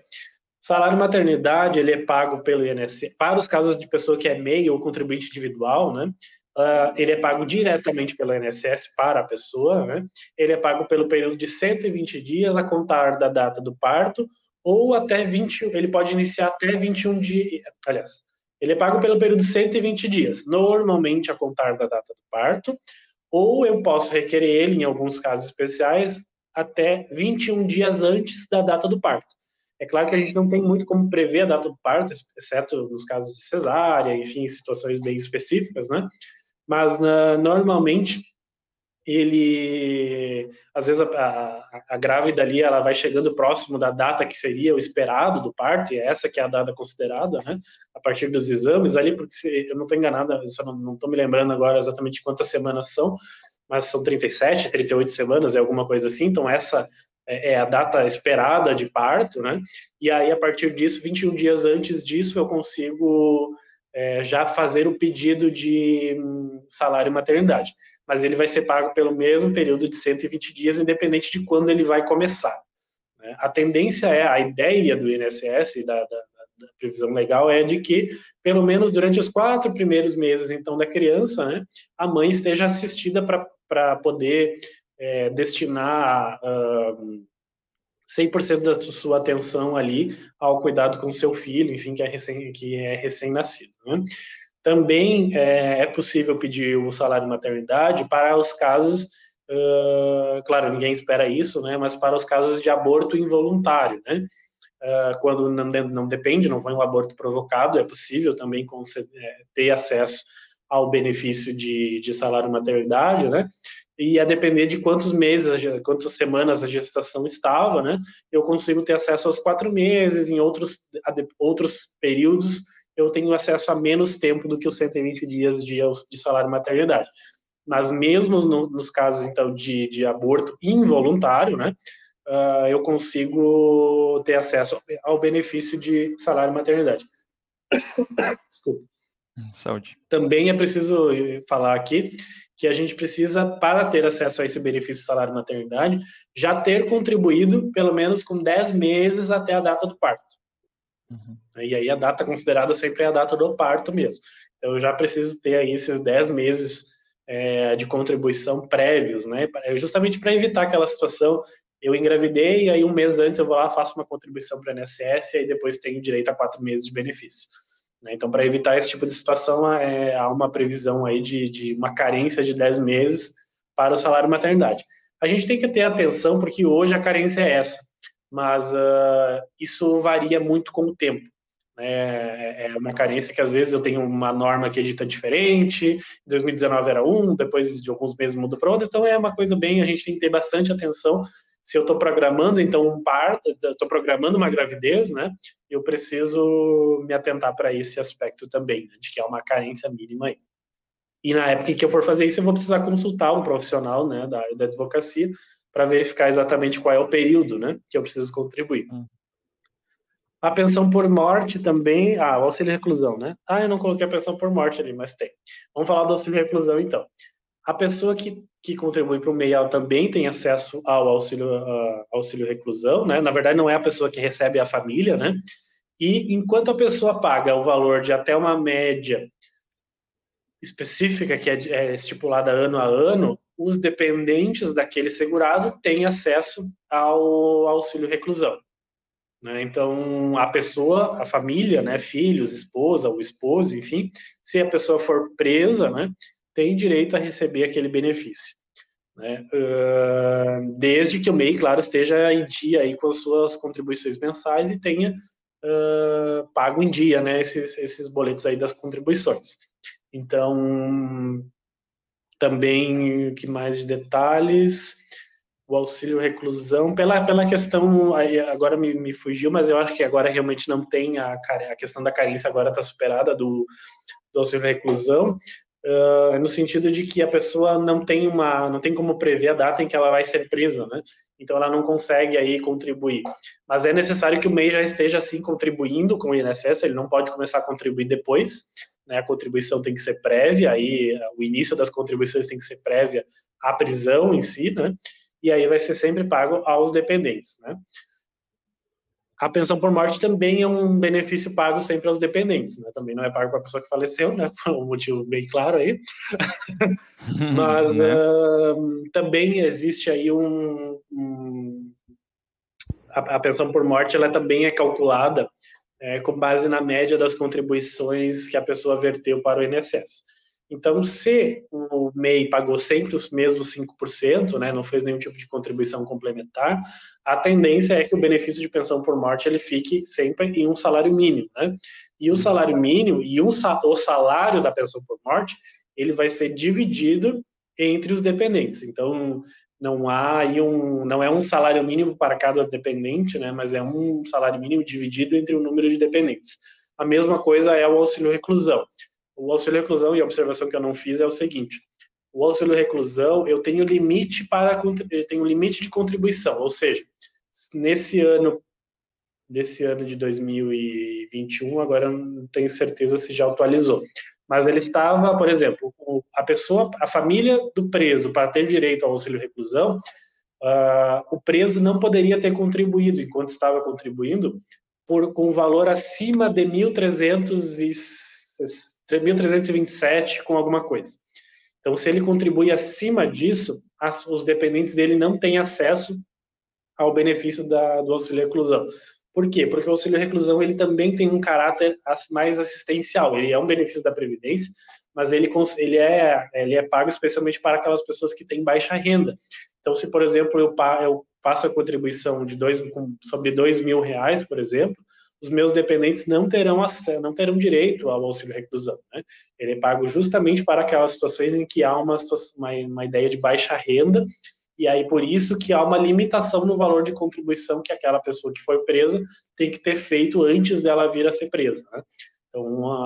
Salário maternidade ele é pago pelo INSS para os casos de pessoa que é MEI ou contribuinte individual, né? Uh, ele é pago diretamente pelo INSS para a pessoa, né? Ele é pago pelo período de 120 dias a contar da data do parto ou até 20, ele pode iniciar até 21 dias, aliás, ele é pago pelo período de 120 dias, normalmente a contar da data do parto, ou eu posso requerer ele, em alguns casos especiais, até 21 dias antes da data do parto. É claro que a gente não tem muito como prever a data do parto, exceto nos casos de cesárea, enfim, situações bem específicas, né? Mas, uh, normalmente, ele, às vezes, a, a, a, grávida ali, ela vai chegando próximo da data que seria o esperado do parto, e é essa que é a data considerada, né? A partir dos exames ali, porque se eu não estou enganado, eu não estou me lembrando agora exatamente quantas semanas são, mas são 37, 38 semanas, é alguma coisa assim, então essa é, é a data esperada de parto, né? E aí, a partir disso, 21 dias antes disso, eu consigo é, já fazer o pedido de hum, salário maternidade. Mas ele vai ser pago pelo mesmo período de 120 dias, independente de quando ele vai começar. Né? A tendência é, a ideia do INSS, da, da, da, previsão legal, é de que, pelo menos durante os quatro primeiros meses, então, da criança, né, a mãe esteja assistida para poder é, destinar uh, 100% da sua atenção ali ao cuidado com seu filho, enfim, que é recém, que é recém-nascido. Né? Também é, é, possível pedir o salário maternidade para os casos, uh, claro, ninguém espera isso, né, mas para os casos de aborto involuntário, né? Uh, quando não, não, depende, não foi um aborto provocado, é possível também conceder, ter acesso ao benefício de, de salário maternidade, né? E a depender de quantos meses, quantas semanas a gestação estava, né, eu consigo ter acesso aos quatro meses, em outros, outros períodos eu tenho acesso a menos tempo do que os 120 dias de, de salário maternidade. Mas mesmo no, nos casos, então, de, de aborto involuntário, né, uh, eu consigo ter acesso ao benefício de salário maternidade. Desculpa. Saúde. Também é preciso falar aqui que a gente precisa, para ter acesso a esse benefício salário maternidade, já ter contribuído pelo menos com 10 meses até a data do parto. Uhum. E aí a data considerada sempre é a data do parto mesmo. Então eu já preciso ter aí esses 10 meses é, de contribuição prévios, né? Justamente para evitar aquela situação, eu engravidei, e aí um mês antes eu vou lá, faço uma contribuição para o INSS, e aí depois tenho direito a quatro meses de benefício. Né? Então, para evitar esse tipo de situação, é, há uma previsão aí de, de uma carência de 10 meses para o salário maternidade. A gente tem que ter atenção, porque hoje a carência é essa, mas uh, isso varia muito com o tempo. Né? É, é uma carência que às vezes eu tenho uma norma que edita diferente, em 2019 era um, depois de alguns meses muda para outro, então é uma coisa bem, a gente tem que ter bastante atenção se eu estou programando então um parto, estou programando uma gravidez, né? Eu preciso me atentar para esse aspecto também, né, de que há uma carência mínima aí. E na época que eu for fazer isso, eu vou precisar consultar um profissional, né, da área da advocacia, para verificar exatamente qual é o período, né, que eu preciso contribuir. Hum. A pensão por morte também, ah, o auxílio reclusão, né? Ah, eu não coloquei a pensão por morte ali, mas tem. Vamos falar do auxílio reclusão então. A pessoa que, que contribui para o MEI ela também tem acesso ao auxílio, auxílio reclusão, né? Na verdade, não é a pessoa que recebe, é a família, né? E enquanto a pessoa paga o valor de até uma média específica, que é, é estipulada ano a ano, os dependentes daquele segurado têm acesso ao auxílio reclusão. Né? Então, a pessoa, a família, né, filhos, esposa, o esposo, enfim, se a pessoa for presa, né, tem direito a receber aquele benefício. Né? Uh, desde que o MEI, claro, esteja em dia aí com as suas contribuições mensais e tenha uh, pago em dia né, esses, esses boletos aí das contribuições. Então, também, que mais de detalhes? O auxílio reclusão, pela, pela questão, agora me, me fugiu, mas eu acho que agora realmente não tem, a, a questão da carência agora está superada do, do auxílio reclusão, uh, no sentido de que a pessoa não tem uma, não tem como prever a data em que ela vai ser presa, né? Então ela não consegue aí contribuir. Mas é necessário que o MEI já esteja assim contribuindo com o INSS, ele não pode começar a contribuir depois, né? A contribuição tem que ser prévia, aí o início das contribuições tem que ser prévia à prisão em si, né? E aí vai ser sempre pago aos dependentes, né? A pensão por morte também é um benefício pago sempre aos dependentes, né? Também não é pago para a pessoa que faleceu, né? Foi um motivo bem claro aí. Mas né? uh, também existe aí um, um a, a, pensão por morte, ela também é calculada é, com base na média das contribuições que a pessoa verteu para o INSS. Então, se o MEI pagou sempre os mesmos 5%, né, não fez nenhum tipo de contribuição complementar, a tendência é que o benefício de pensão por morte ele fique sempre em um salário mínimo. Né? E o salário mínimo e um, o salário da pensão por morte, ele vai ser dividido entre os dependentes. Então, não há aí um, não é um salário mínimo para cada dependente, né, mas é um salário mínimo dividido entre o número de dependentes. A mesma coisa é o auxílio reclusão. O auxílio reclusão, e a observação que eu não fiz é o seguinte: o auxílio reclusão, eu tenho limite para eu tenho limite de contribuição, ou seja, nesse ano desse ano de 2021, agora eu não tenho certeza se já atualizou, mas ele estava, por exemplo, a pessoa, a família do preso para ter direito ao auxílio reclusão, uh, o preso não poderia ter contribuído enquanto estava contribuindo por com valor acima de 1.360 1.327 com alguma coisa. Então, se ele contribui acima disso, as, os dependentes dele não têm acesso ao benefício da, do auxílio reclusão. Por quê? Porque o auxílio reclusão ele também tem um caráter mais assistencial. Ele é um benefício da previdência, mas ele, ele, é, ele é pago especialmente para aquelas pessoas que têm baixa renda. Então, se por exemplo eu, eu faço a contribuição de dois, sobre dois mil reais, por exemplo, os meus dependentes não terão acesso, não terão direito ao auxílio reclusão. Né? Ele é pago justamente para aquelas situações em que há uma, uma, uma ideia de baixa renda e aí por isso que há uma limitação no valor de contribuição que aquela pessoa que foi presa tem que ter feito antes dela vir a ser presa. Né? Então,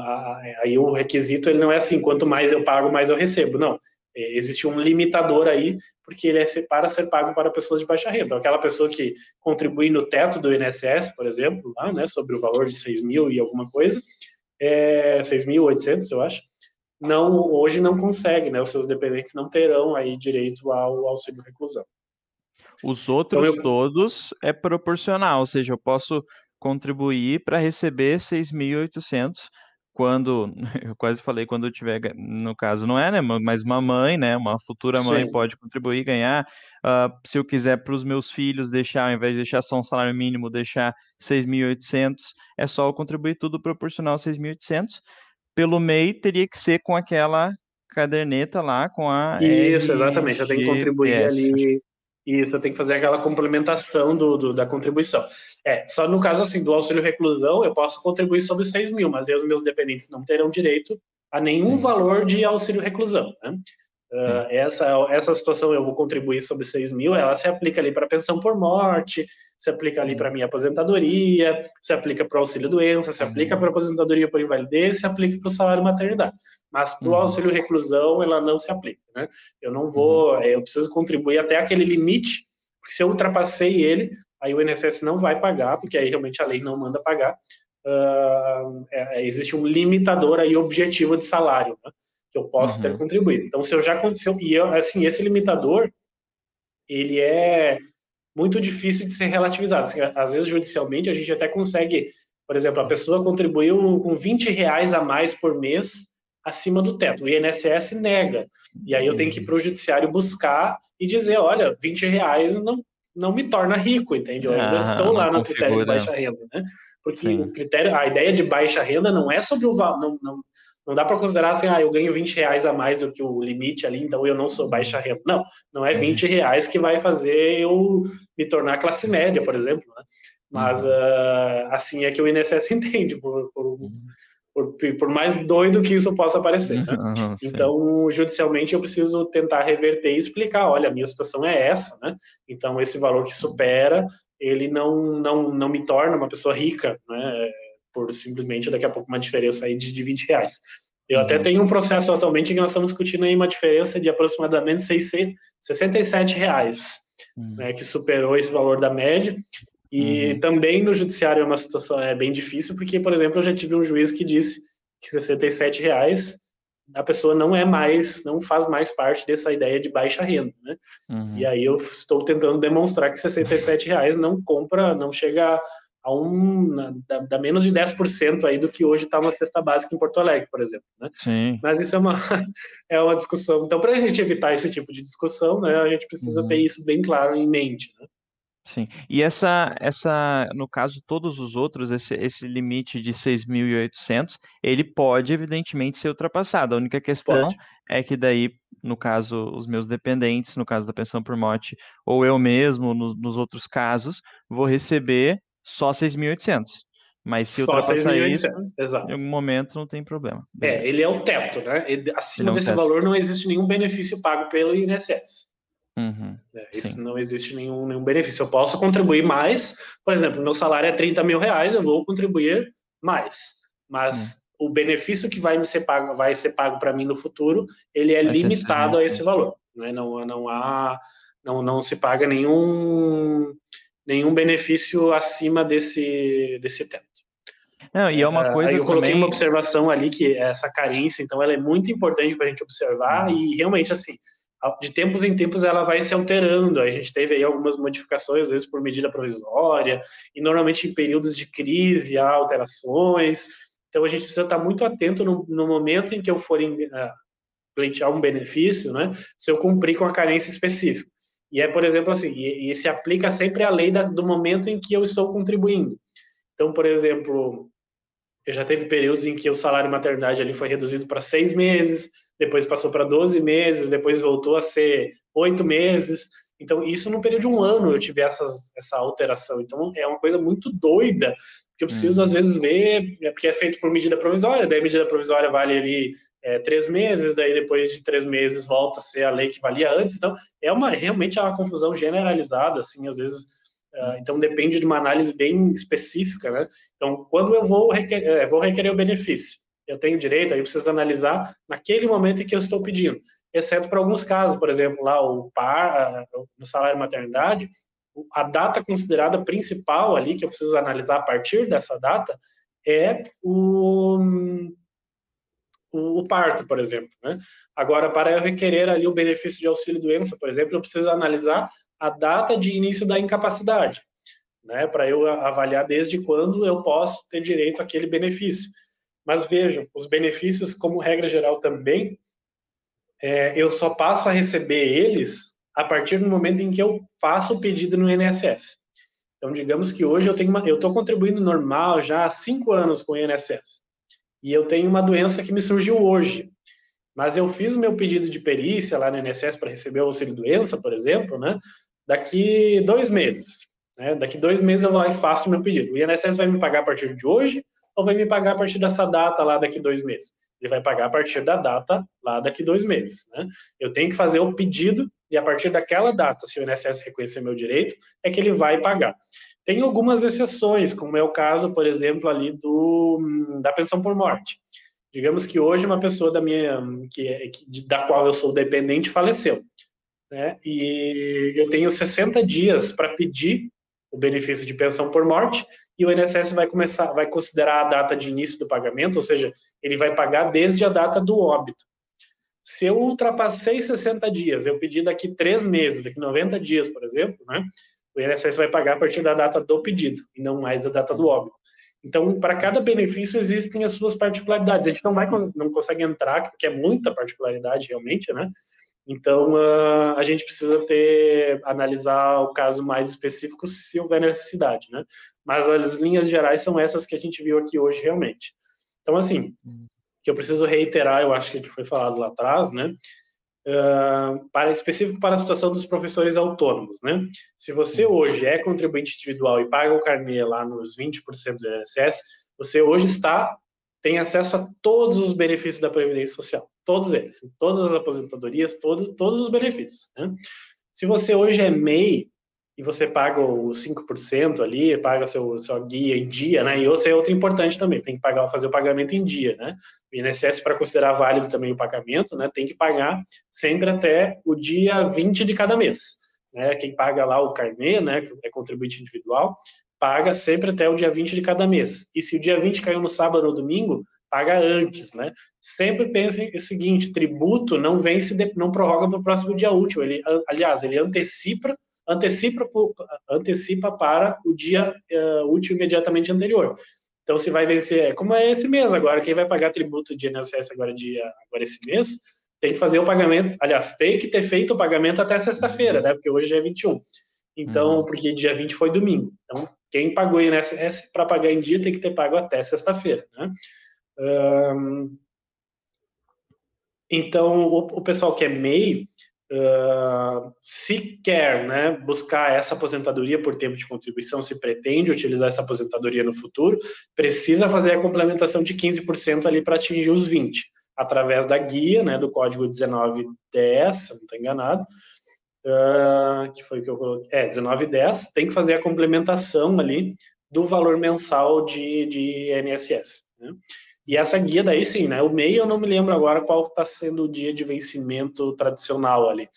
aí o requisito ele não é assim, quanto mais eu pago, mais eu recebo. Não, existe um limitador aí, porque ele é para ser pago para pessoas de baixa renda. Então, aquela pessoa que contribui no teto do INSS, por exemplo, lá, né, sobre o valor de 6 mil e alguma coisa, é, 6.800, eu acho, não, hoje não consegue, né, os seus dependentes não terão aí direito ao auxílio reclusão. Os outros então, eu... todos é proporcional, ou seja, eu posso contribuir para receber 6.800 quando, eu quase falei quando eu tiver, no caso não é, né, mas uma mãe, né, uma futura mãe Sim. pode contribuir, ganhar, uh, se eu quiser para os meus filhos deixar, ao invés de deixar só um salário mínimo, deixar 6.800, é só eu contribuir tudo proporcional 6.800, pelo MEI teria que ser com aquela caderneta lá, com a... Isso, exatamente, eu tenho que contribuir ali, isso, eu tenho que fazer aquela complementação do, do, da contribuição. É, só no caso assim do auxílio reclusão, eu posso contribuir sobre 6 mil, mas aí os meus dependentes não terão direito a nenhum valor de auxílio reclusão. Né? Uh, essa, essa situação eu vou contribuir sobre 6 mil, ela se aplica ali para pensão por morte, se aplica ali para minha aposentadoria, se aplica para o auxílio doença, se aplica para aposentadoria por invalidez, se aplica para o salário maternidade. Mas para o uhum. auxílio reclusão ela não se aplica. Né? Eu não vou, uhum. eu preciso contribuir até aquele limite, porque se eu ultrapassei ele, aí o INSS não vai pagar, porque aí realmente a lei não manda pagar. Uh, é, existe um limitador aí objetivo de salário, né, que eu posso uhum. ter contribuído. Então, se eu já aconteceu, e eu, assim, esse limitador, ele é muito difícil de ser relativizado. Assim, às vezes, judicialmente, a gente até consegue, por exemplo, a pessoa contribuiu com 20 reais a mais por mês acima do teto. O INSS nega. E aí eu tenho que ir para o judiciário buscar e dizer, olha, 20 reais não, não me torna rico, entende? Eu ainda ah, estou lá no critério de baixa renda, né? Porque Sim. o critério, a ideia de baixa renda não é sobre o valor, não, não, não dá para considerar assim, ah, eu ganho 20 reais a mais do que o limite ali, então eu não sou baixa renda. Não, não é 20 uhum. reais que vai fazer eu me tornar classe média, por exemplo, né? Mas uh, assim é que o INSS entende, por, por, uhum por, por mais doido que isso possa parecer. Né? Uhum, então, judicialmente, eu preciso tentar reverter e explicar, olha, a minha situação é essa, né? Então, esse valor que supera, ele não, não, não me torna uma pessoa rica, né? Por simplesmente, daqui a pouco, uma diferença aí de, de 20 reais. Eu uhum. até tenho um processo atualmente que nós estamos discutindo aí uma diferença de aproximadamente 600, 67 reais, uhum. né, que superou esse valor da média. E uhum. também no judiciário é uma situação é bem difícil, porque, por exemplo, eu já tive um juiz que disse que 67 reais a pessoa não é mais, não faz mais parte dessa ideia de baixa renda, né? Uhum. E aí eu estou tentando demonstrar que 67 reais não compra, não chega a um, dá, dá menos de 10% aí do que hoje está uma cesta básica em Porto Alegre, por exemplo, né? Sim. Mas isso é uma, é uma discussão. Então, para a gente evitar esse tipo de discussão, né, a gente precisa uhum. ter isso bem claro em mente, né? Sim. E essa, essa, no caso, todos os outros, esse, esse limite de 6.800, ele pode, evidentemente, ser ultrapassado. A única questão pode. é que daí, no caso, os meus dependentes, no caso da pensão por morte, ou eu mesmo, no, nos outros casos, vou receber só 6.800. Mas se ultrapassar isso, Exato. em algum momento não tem problema. É, Beleza. É, ele é o teto, né? Acima é um desse teto. valor não existe nenhum benefício pago pelo INSS. Uhum, é, isso não existe nenhum, nenhum benefício. Eu posso contribuir mais, por exemplo, meu salário é 30 mil reais, eu vou contribuir mais. Mas uhum. o benefício que vai me ser pago, vai ser pago para mim no futuro, ele é limitado a esse valor. Né? Não, não há, não, não se paga nenhum, nenhum benefício acima desse, desse teto. Não, e é uma é, coisa. Aí eu coloquei também... uma observação ali que é essa carência, então ela é muito importante para a gente observar e realmente assim de tempos em tempos ela vai se alterando. A gente teve aí algumas modificações, às vezes por medida provisória, e normalmente em períodos de crise há alterações. Então a gente precisa estar muito atento no, no momento em que eu for em, uh, pleitear um benefício, né, se eu cumprir com a carência específica. E é, por exemplo, assim, e, e se aplica sempre a lei da, do momento em que eu estou contribuindo. Então, por exemplo, eu já teve períodos em que o salário maternidade ali foi reduzido para seis meses, depois passou para 12 meses, depois voltou a ser oito meses. Então, isso no período de um ano eu tive essas, essa alteração. Então, é uma coisa muito doida, que eu preciso, hum. às vezes, ver, é porque é feito por medida provisória, daí a medida provisória vale ali é, três meses, daí depois de três meses volta a ser a lei que valia antes. Então, é uma realmente é uma confusão generalizada, assim, às vezes. Uh, então, depende de uma análise bem específica, né? Então, quando eu vou requerer, é, vou requerer o benefício, eu tenho direito, aí preciso analisar naquele momento em que eu estou pedindo, exceto para alguns casos, por exemplo, lá o par, no salário maternidade, a data considerada principal ali, que eu preciso analisar a partir dessa data, é o, o, parto, por exemplo. Né? Agora, para eu requerer ali o benefício de auxílio-doença, por exemplo, eu preciso analisar a data de início da incapacidade, né? para eu avaliar desde quando eu posso ter direito àquele benefício. Mas vejam, os benefícios, como regra geral também, é, eu só passo a receber eles a partir do momento em que eu faço o pedido no INSS. Então, digamos que hoje eu tenho uma, eu estou contribuindo normal já há cinco anos com o INSS e eu tenho uma doença que me surgiu hoje, mas eu fiz o meu pedido de perícia lá no INSS para receber o auxílio doença, por exemplo, né? Daqui dois meses, né? Daqui dois meses eu vou lá e faço o meu pedido. O INSS vai me pagar a partir de hoje ou vai me pagar a partir dessa data lá daqui dois meses? Ele vai pagar a partir da data lá daqui dois meses, né? Eu tenho que fazer o pedido e a partir daquela data, se o INSS reconhecer meu direito, é que ele vai pagar. Tem algumas exceções, como é o caso, por exemplo, ali do da pensão por morte. Digamos que hoje uma pessoa da minha que, é, que da qual eu sou dependente faleceu, né? E eu tenho 60 dias para pedir o benefício de pensão por morte e o INSS vai começar, vai considerar a data de início do pagamento, ou seja, ele vai pagar desde a data do óbito. Se eu ultrapassei 60 dias, eu pedi daqui três meses, daqui 90 dias, por exemplo, né, o INSS vai pagar a partir da data do pedido e não mais a data do óbito. Então, para cada benefício existem as suas particularidades. A gente não vai, não consegue entrar, porque é muita particularidade realmente, né? Então, uh, a gente precisa ter, analisar o caso mais específico se houver necessidade, né? Mas as linhas gerais são essas que a gente viu aqui hoje, realmente. Então, assim, que eu preciso reiterar, eu acho que foi falado lá atrás, né? Uh, para específico para a situação dos professores autônomos, né? Se você hoje é contribuinte individual e paga o carnê lá nos 20% do INSS, você hoje está tem acesso a todos os benefícios da Previdência Social, todos eles, todas as aposentadorias, todos, todos os benefícios. Né? Se você hoje é MEI, e você paga os 5% ali, paga seu sua guia em dia, né? E isso é outro importante também, tem que pagar fazer o pagamento em dia, né? O INSS para considerar válido também o pagamento, né, tem que pagar sempre até o dia 20 de cada mês, né? Quem paga lá o carnê, né, que é contribuinte individual, paga sempre até o dia 20 de cada mês. E se o dia 20 caiu no sábado ou domingo, paga antes, né? Sempre pense o seguinte, tributo não vence, não prorroga para o próximo dia útil, ele, aliás, ele antecipa antecipa, antecipa para o dia uh, útil imediatamente anterior. Então, se vai vencer, como é esse mês agora, quem vai pagar tributo de INSS agora, dia, agora esse mês, tem que fazer o pagamento, aliás, tem que ter feito o pagamento até sexta-feira, né? Porque hoje é 21. Então, uhum. porque dia 20 foi domingo. Então, quem pagou INSS para pagar em dia tem que ter pago até sexta-feira, né? Um, então, o, o, pessoal que é MEI, uh, se quer né, buscar essa aposentadoria por tempo de contribuição, se pretende utilizar essa aposentadoria no futuro, precisa fazer a complementação de 15% ali para atingir os 20%, através da guia, né, do código 1910, se não estou enganado, uh, que foi o que eu coloquei, é, 1910, tem que fazer a complementação ali do valor mensal de, de INSS, né? E essa guia daí sim, né? O MEI eu não me lembro agora qual está sendo o dia de vencimento tradicional ali.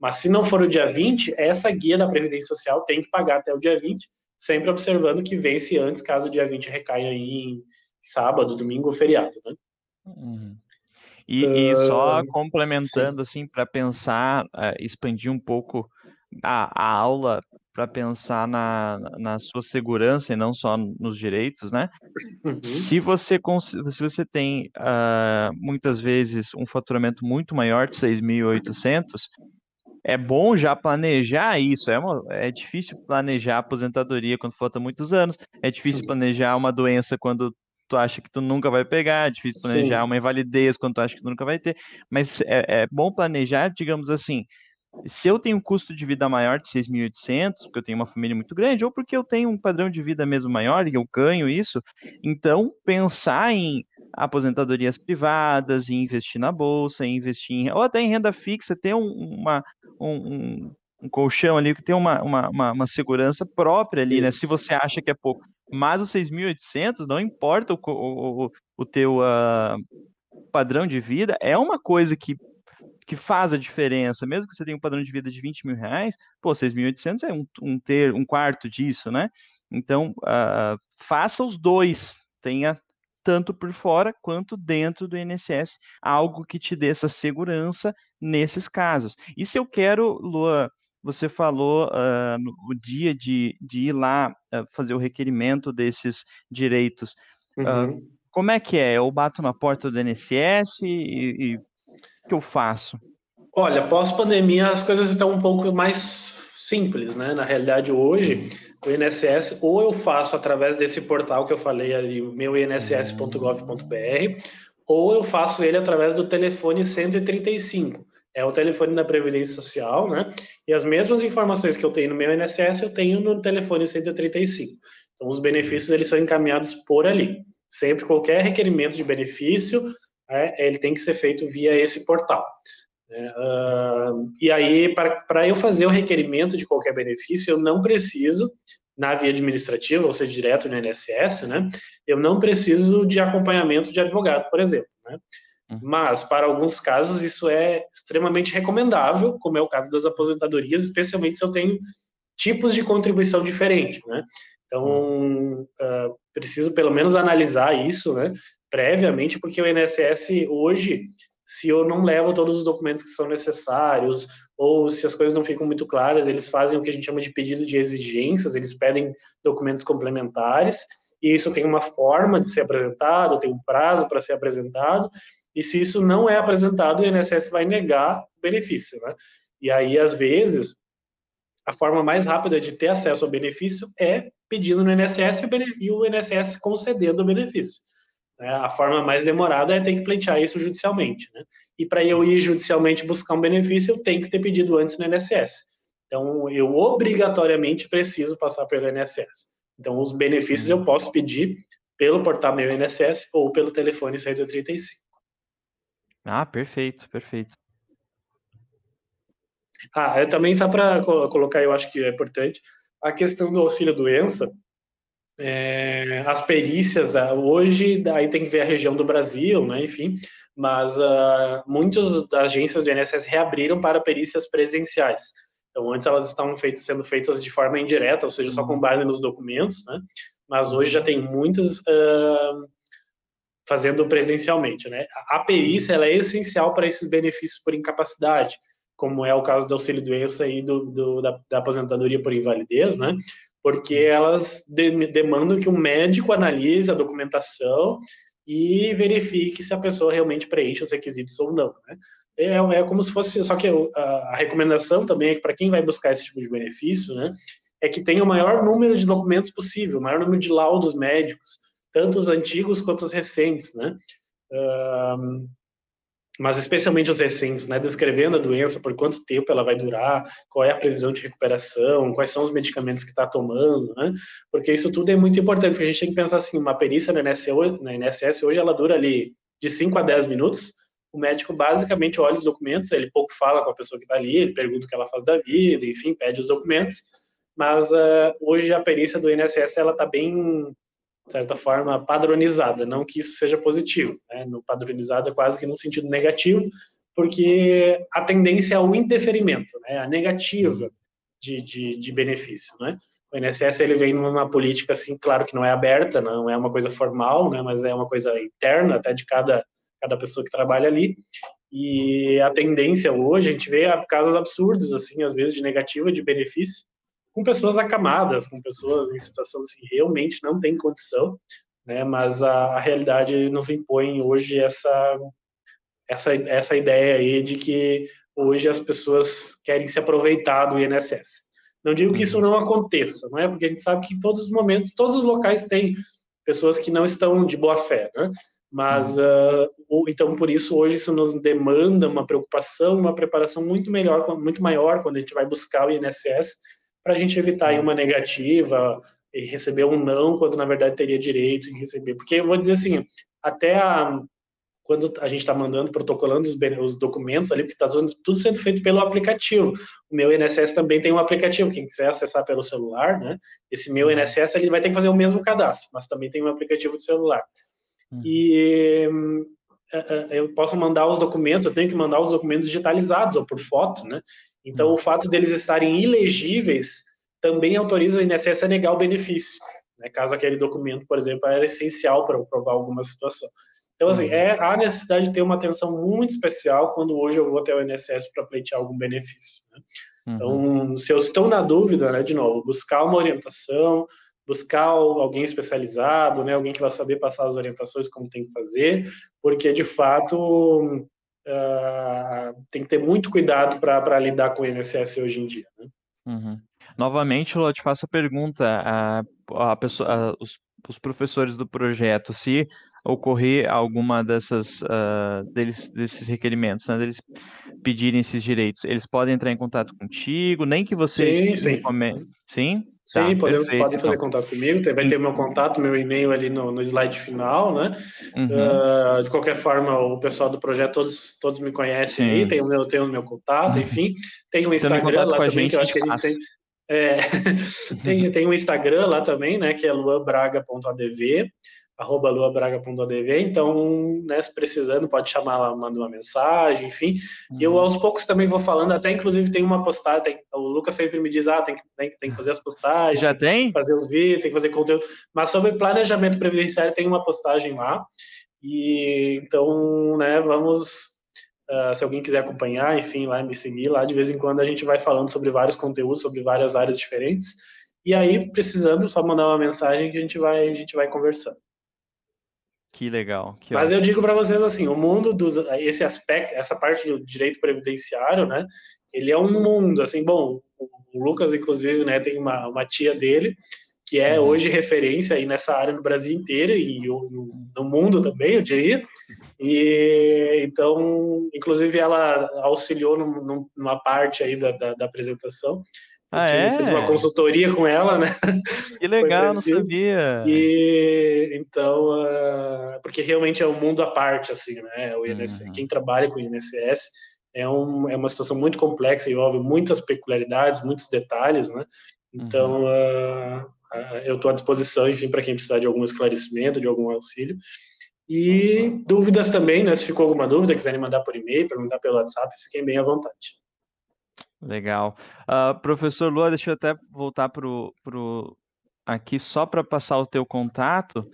Mas se não for o dia 20, essa guia da Previdência Social tem que pagar até o dia 20, sempre observando que vence antes, caso o dia 20 recaia em sábado, domingo ou feriado, né? Uhum. E, uh, e, só complementando, sim. assim, para pensar, uh, expandir um pouco a, a aula para pensar na, na sua segurança e não só nos direitos, né? Uhum. Se você se você tem uh, muitas vezes um faturamento muito maior de 6.800, é bom já planejar isso. É, uma, é difícil planejar a aposentadoria quando falta muitos anos. É difícil planejar uma doença quando tu acha que tu nunca vai pegar. É difícil planejar Sim. uma invalidez quando tu acha que tu nunca vai ter. Mas é, é bom planejar, digamos assim, se eu tenho um custo de vida maior de 6.800, porque eu tenho uma família muito grande, ou porque eu tenho um padrão de vida mesmo maior e eu ganho isso, então pensar em aposentadorias privadas, em investir na bolsa, em investir em, ou até em renda fixa, ter um, uma, um, um, colchão ali que tem uma, uma, uma, uma segurança própria ali, isso. né? Se você acha que é pouco. Mas os 6.800, não importa o, o, o, o teu uh, padrão de vida, é uma coisa que que faz a diferença, mesmo que você tenha um padrão de vida de 20 mil reais, pô, 6.800 é um, um, ter, um quarto disso, né? Então, uh, faça os dois, tenha tanto por fora quanto dentro do INSS, algo que te dê essa segurança nesses casos. E se eu quero, Lua, você falou uh, no dia de, de ir lá uh, fazer o requerimento desses direitos. Uhum. como é que é? Eu bato na porta do INSS e, e que eu faço? Olha, pós-pandemia as coisas estão um pouco mais simples, né? Na realidade, hoje, o INSS, ou eu faço através desse portal que eu falei ali, meu inss.gov.br, ou eu faço ele através do telefone 135. É o telefone da Previdência Social, né? E as mesmas informações que eu tenho no meu INSS, eu tenho no telefone 135. Então, os benefícios, eles são encaminhados por ali. Sempre qualquer requerimento de benefício, é, ele tem que ser feito via esse portal. Né? Uh, e aí, para eu fazer o requerimento de qualquer benefício, eu não preciso, na via administrativa, ou seja, direto no INSS, né, eu não preciso de acompanhamento de advogado, por exemplo. Né? Uhum. Mas, para alguns casos, isso é extremamente recomendável, como é o caso das aposentadorias, especialmente se eu tenho tipos de contribuição diferentes. Né? Então, uh, preciso pelo menos analisar isso, né, previamente, porque o INSS hoje, se eu não levo todos os documentos que são necessários, ou se as coisas não ficam muito claras, eles fazem o que a gente chama de pedido de exigências, eles pedem documentos complementares, e isso tem uma forma de ser apresentado, tem um prazo para ser apresentado, e se isso não é apresentado, o INSS vai negar o benefício, né? E aí, às vezes, a forma mais rápida de ter acesso ao benefício é pedindo no INSS e o INSS concedendo o benefício. Né? A forma mais demorada é ter que pleitear isso judicialmente. Né? E para eu ir judicialmente buscar um benefício, eu tenho que ter pedido antes no INSS. Então, eu obrigatoriamente preciso passar pelo INSS. Então, os benefícios eu posso pedir pelo portal meu INSS ou pelo telefone 135. Ah, perfeito, perfeito. Ah, eu também só para colocar, eu acho que é importante, a questão do auxílio doença, é, as perícias, ah, hoje, aí tem que ver a região do Brasil, né, enfim, mas uh, muitas agências do INSS reabriram para perícias presenciais. Então, antes elas estavam feitas, sendo feitas de forma indireta, ou seja, só com base nos documentos, né, mas hoje já tem muitas uh, fazendo presencialmente, né. A perícia, ela é essencial para esses benefícios por incapacidade, como é o caso do auxílio-doença e do, do da, da aposentadoria por invalidez, né, porque elas de, demandam que um médico analise a documentação e verifique se a pessoa realmente preenche os requisitos ou não. Né? É, é como se fosse, só que a, a recomendação também é que para quem vai buscar esse tipo de benefício, né, é que tenha o maior número de documentos possível, o maior número de laudos médicos, tanto os antigos quanto os recentes, né? Mas especialmente os recentes, né, descrevendo a doença, por quanto tempo ela vai durar, qual é a previsão de recuperação, quais são os medicamentos que está tomando, né, porque isso tudo é muito importante, porque a gente tem que pensar assim, uma perícia na INSS, na INSS hoje ela dura ali de 5 a 10 minutos, o médico basicamente olha os documentos, ele pouco fala com a pessoa que está ali, ele pergunta o que ela faz da vida, enfim, pede os documentos, mas uh, hoje a perícia do INSS ela está bem de certa forma, padronizada. Não que isso seja positivo, né? no padronizado é quase que no sentido negativo, porque a tendência é o indeferimento, né? a negativa de, de, de benefício. Né? O INSS ele vem numa política, assim, claro que não é aberta, não é uma coisa formal, né? mas é uma coisa interna até de cada, cada pessoa que trabalha ali. E a tendência hoje, a gente vê casos absurdos, assim, às vezes, de negativa de benefício, com pessoas acamadas, com pessoas em situação assim, realmente não tem condição, né? Mas a, a realidade nos impõe hoje essa essa essa ideia aí de que hoje as pessoas querem se aproveitar do INSS. Não digo que isso não aconteça, não é? Porque a gente sabe que em todos os momentos, todos os locais têm pessoas que não estão de boa fé, né? Mas uh, então por isso hoje isso nos demanda uma preocupação, uma preparação muito melhor, muito maior quando a gente vai buscar o INSS para a gente evitar aí uma negativa e receber um não, quando na verdade teria direito em receber. Porque eu vou dizer assim, até a, quando a gente está mandando, protocolando os, os, documentos ali, porque está tudo sendo feito pelo aplicativo. O meu INSS também tem um aplicativo, quem quiser acessar pelo celular, né? Esse meu. INSS ele vai ter que fazer o mesmo cadastro, mas também tem um aplicativo de celular. Uhum. E eh, eh, eu posso mandar os documentos, eu tenho que mandar os documentos digitalizados ou por foto, né? Então, o fato deles estarem ilegíveis também autoriza o INSS a negar o benefício, né? caso aquele documento, por exemplo, era essencial para provar alguma situação. Então, assim, é a necessidade de ter uma atenção muito especial quando hoje eu vou até o INSS para pleitear algum benefício. Né? Então, uhum. se eu estou na dúvida, né, de novo, buscar uma orientação, buscar alguém especializado, né, alguém que vai saber passar as orientações como tem que fazer, porque de fato uh, tem que ter muito cuidado para lidar com o INSS hoje em dia. Né? Uhum. Novamente, eu te faço a pergunta: a, a pessoa, a, os, os, professores do projeto, se ocorrer alguma dessas uh, deles, desses requerimentos, né, deles pedirem esses direitos, eles podem entrar em contato contigo, nem que você sim, sim. sim? Sim, tá, podemos, perfeito, podem fazer então. contato comigo. Vai ter meu contato, meu e-mail ali no, no slide final, né? Uhum. Uh, de qualquer forma, o pessoal do projeto, todos, todos me conhecem Sim. aí, tem o meu, tem o meu contato, uhum. enfim. Tem o Instagram lá também, gente, que eu acho que a gente sempre. É, tem, tem o Instagram lá também, né? Que é luanbraga.adv arroba luabraga.adv, então, né, se precisando, pode chamar lá, manda uma mensagem, enfim. Uhum. E eu, uhum. aos poucos, também vou falando, até, inclusive, tem uma postagem, tem, o Lucas sempre me diz, ah, tem, tem, tem que fazer as postagens. Já tem? Fazer os vídeos, tem que fazer conteúdo. Mas sobre planejamento previdenciário, tem uma postagem lá, e então, né, vamos... Uh, se alguém quiser acompanhar, enfim, lá me seguir, lá de vez em quando a gente vai falando sobre vários conteúdos, sobre várias áreas diferentes, e aí, precisando, só mandar uma mensagem que a gente vai, a gente vai conversando. Que legal. Que Mas ótimo. eu digo para vocês assim, o mundo dos esse aspecto, essa parte do direito previdenciário, né? Ele é um mundo assim, bom, o Lucas inclusive, né, tem uma, uma tia dele que é uhum. hoje referência aí nessa área no Brasil inteiro e no, mundo também, eu diria. E então, inclusive ela auxiliou num, numa parte aí da, da, da apresentação. Ah, é? Fiz uma consultoria com ela, né? Que legal, não sabia. E então, uh, porque realmente é um mundo à parte, assim, né? O INSS, uhum. Quem trabalha com o INSS é, um, é uma situação muito complexa, envolve muitas peculiaridades, muitos detalhes, né? Então, uhum. uh, uh, eu estou à disposição, enfim, para quem precisar de algum esclarecimento, de algum auxílio. E dúvidas também, né? Se ficou alguma dúvida, quiserem mandar por e-mail, perguntar pelo WhatsApp, fiquem bem à vontade. Legal. Uh, professor Lua, deixa eu até voltar para o aqui só para passar o teu contato.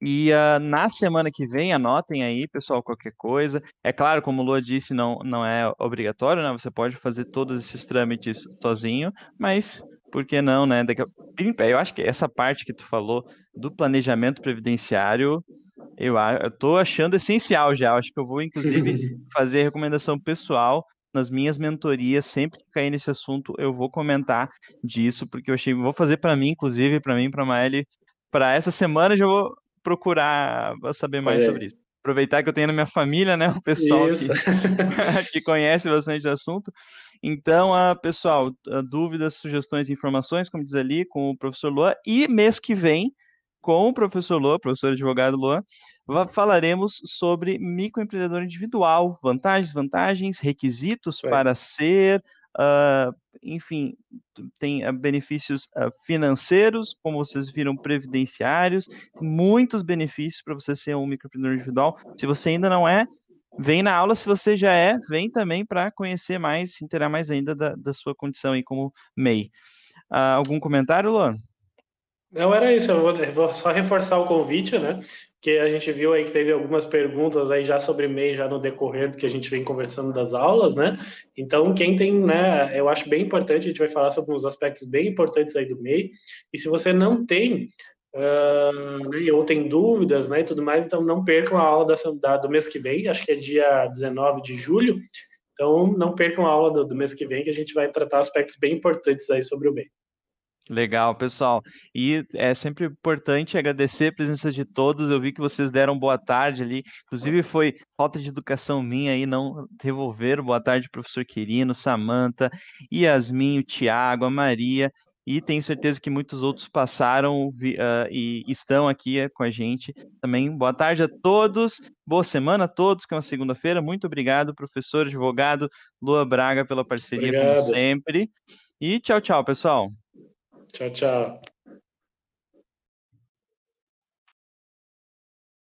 E uh, na semana que vem, anotem aí, pessoal, qualquer coisa. É claro, como o Lua disse, não, não é obrigatório, né? Você pode fazer todos esses trâmites sozinho, mas por que não, né? Daqui a... Eu acho que essa parte que tu falou do planejamento previdenciário, eu, tô achando essencial já. Acho que eu vou, inclusive, fazer recomendação pessoal nas minhas mentorias, sempre que cair nesse assunto, eu vou comentar disso, porque eu achei, vou fazer para mim, inclusive, para mim, para a Maeli, para essa semana já vou procurar saber mais sobre isso. Aproveitar que eu tenho na minha família, né, o pessoal que, que, conhece bastante o assunto. Então, uh, pessoal, uh, dúvidas, sugestões, informações, como diz ali, com o professor Lua. E mês que vem, com o professor Lua, professor advogado Lua, falaremos sobre microempreendedor individual, vantagens, vantagens, requisitos é. para ser, uh, enfim, tem uh, benefícios uh, financeiros, como vocês viram, previdenciários, muitos benefícios para você ser um microempreendedor individual. Se você ainda não é, vem na aula, se você já é, vem também para conhecer mais, se interar mais ainda da, da sua condição aí como MEI. algum comentário, Luan? Não, era isso, eu vou, eu vou, só reforçar o convite, né? Que a gente viu aí que teve algumas perguntas aí já sobre MEI, já no decorrer do que a gente vem conversando das aulas, né? Então, quem tem, né, eu acho bem importante, a gente vai falar sobre uns aspectos bem importantes aí do MEI, e se você não tem, uh, ou tem dúvidas, né, e tudo mais, então não percam a aula da, do mês que vem, acho que é dia 19 de julho, então não percam a aula do, do mês que vem, que a gente vai tratar aspectos bem importantes aí sobre o MEI. Legal, pessoal. E é sempre importante agradecer a presença de todos. Eu vi que vocês deram boa tarde ali. Inclusive, foi falta de educação minha aí, não devolveram. Boa tarde, professor Quirino, Samanta, Yasmin, o Tiago, a Maria. E tenho certeza que muitos outros passaram uh, e estão aqui uh, com a gente também. Boa tarde a todos, boa semana a todos, que é uma segunda-feira. Muito obrigado, professor, advogado Lua Braga, pela parceria, obrigado. como sempre. E tchau, tchau, pessoal. Tchau, tchau.